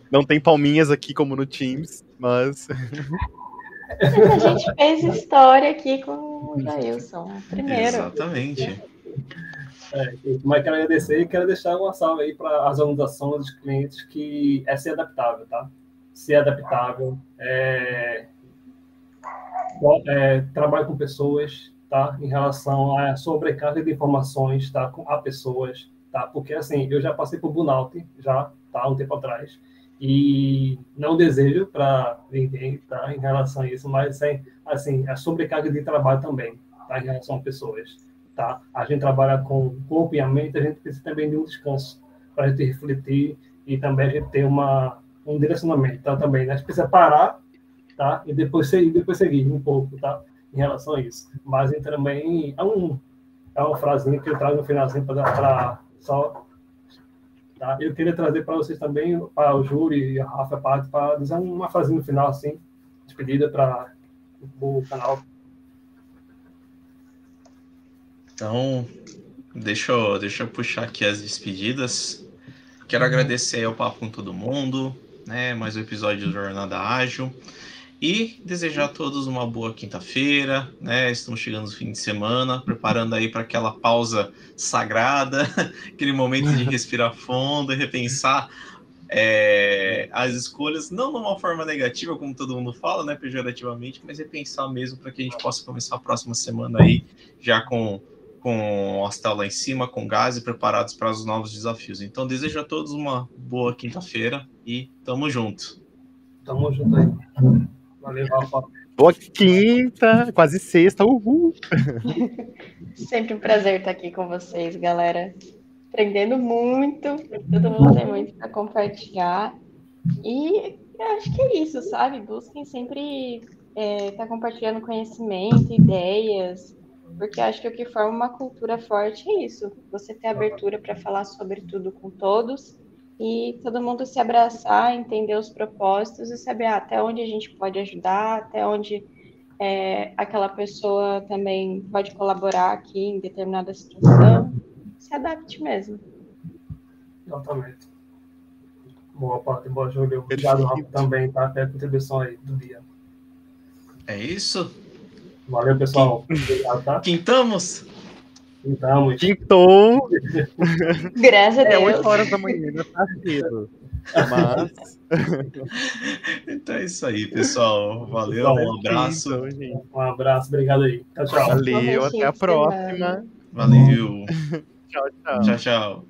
Não tem palminhas aqui como no Teams, mas. A gente fez história aqui com o Jailson. Primeiro. Exatamente. É, mas quero agradecer e quero deixar uma salva aí para as organizações dos clientes que é ser adaptável, tá? Ser adaptável, é, é, trabalho com pessoas, tá? Em relação à sobrecarga de informações, tá? Com a pessoas, tá? Porque assim, eu já passei por burnout, já, tá? Um tempo atrás e não desejo para ninguém, tá, em relação a isso, mas assim, assim, a sobrecarga de trabalho também, tá, em relação a pessoas, tá? A gente trabalha com corpo e a mente, a gente precisa também de um descanso para a gente refletir e também a gente ter uma um direcionamento, tá, também, né? A gente precisa parar, tá? E depois seguir, depois seguir um pouco, tá? Em relação a isso. Mas também é um é uma frasinha que eu trago no finalzinho para só Tá? Eu queria trazer para vocês também, para o Júri e a Rafa Parte, para dizer uma frase no final, assim, despedida para o canal. Então, deixa eu, deixa eu puxar aqui as despedidas. Quero uhum. agradecer ao papo com todo mundo, né? Mais um episódio do Jornada Ágil. E desejar a todos uma boa quinta-feira, né? Estamos chegando no fim de semana, preparando aí para aquela pausa sagrada, aquele momento de respirar fundo e repensar é, as escolhas, não de uma forma negativa, como todo mundo fala, né? Pejorativamente, mas repensar mesmo para que a gente possa começar a próxima semana aí já com com o astral lá em cima, com gás e preparados para os novos desafios. Então, desejo a todos uma boa quinta-feira e tamo junto. Tamo junto aí. Valeu, Rafa. Boa quinta, quase sexta, uhul! Sempre um prazer estar aqui com vocês, galera. Aprendendo muito, todo mundo tem muito para compartilhar. E acho que é isso, sabe? Busquem sempre estar é, tá compartilhando conhecimento, ideias, porque acho que o que forma uma cultura forte é isso. Você ter abertura para falar sobre tudo com todos e todo mundo se abraçar, entender os propósitos e saber ah, até onde a gente pode ajudar, até onde é, aquela pessoa também pode colaborar aqui em determinada situação. Se adapte mesmo. Exatamente. Boa parte, boa, Júlio. Obrigado, Rafa, também, tá? Até a contribuição aí do dia. É isso? Valeu, pessoal. Obrigado, tá? Quintamos? Então, Quintou. Graças a Deus. É 8 horas da manhã, ainda tá cedo. Mas. então é isso aí, pessoal. Valeu, um abraço. Um abraço, obrigado aí. Tchau, tchau. Valeu, até a próxima. Valeu. tchau, tchau. Tchau, tchau.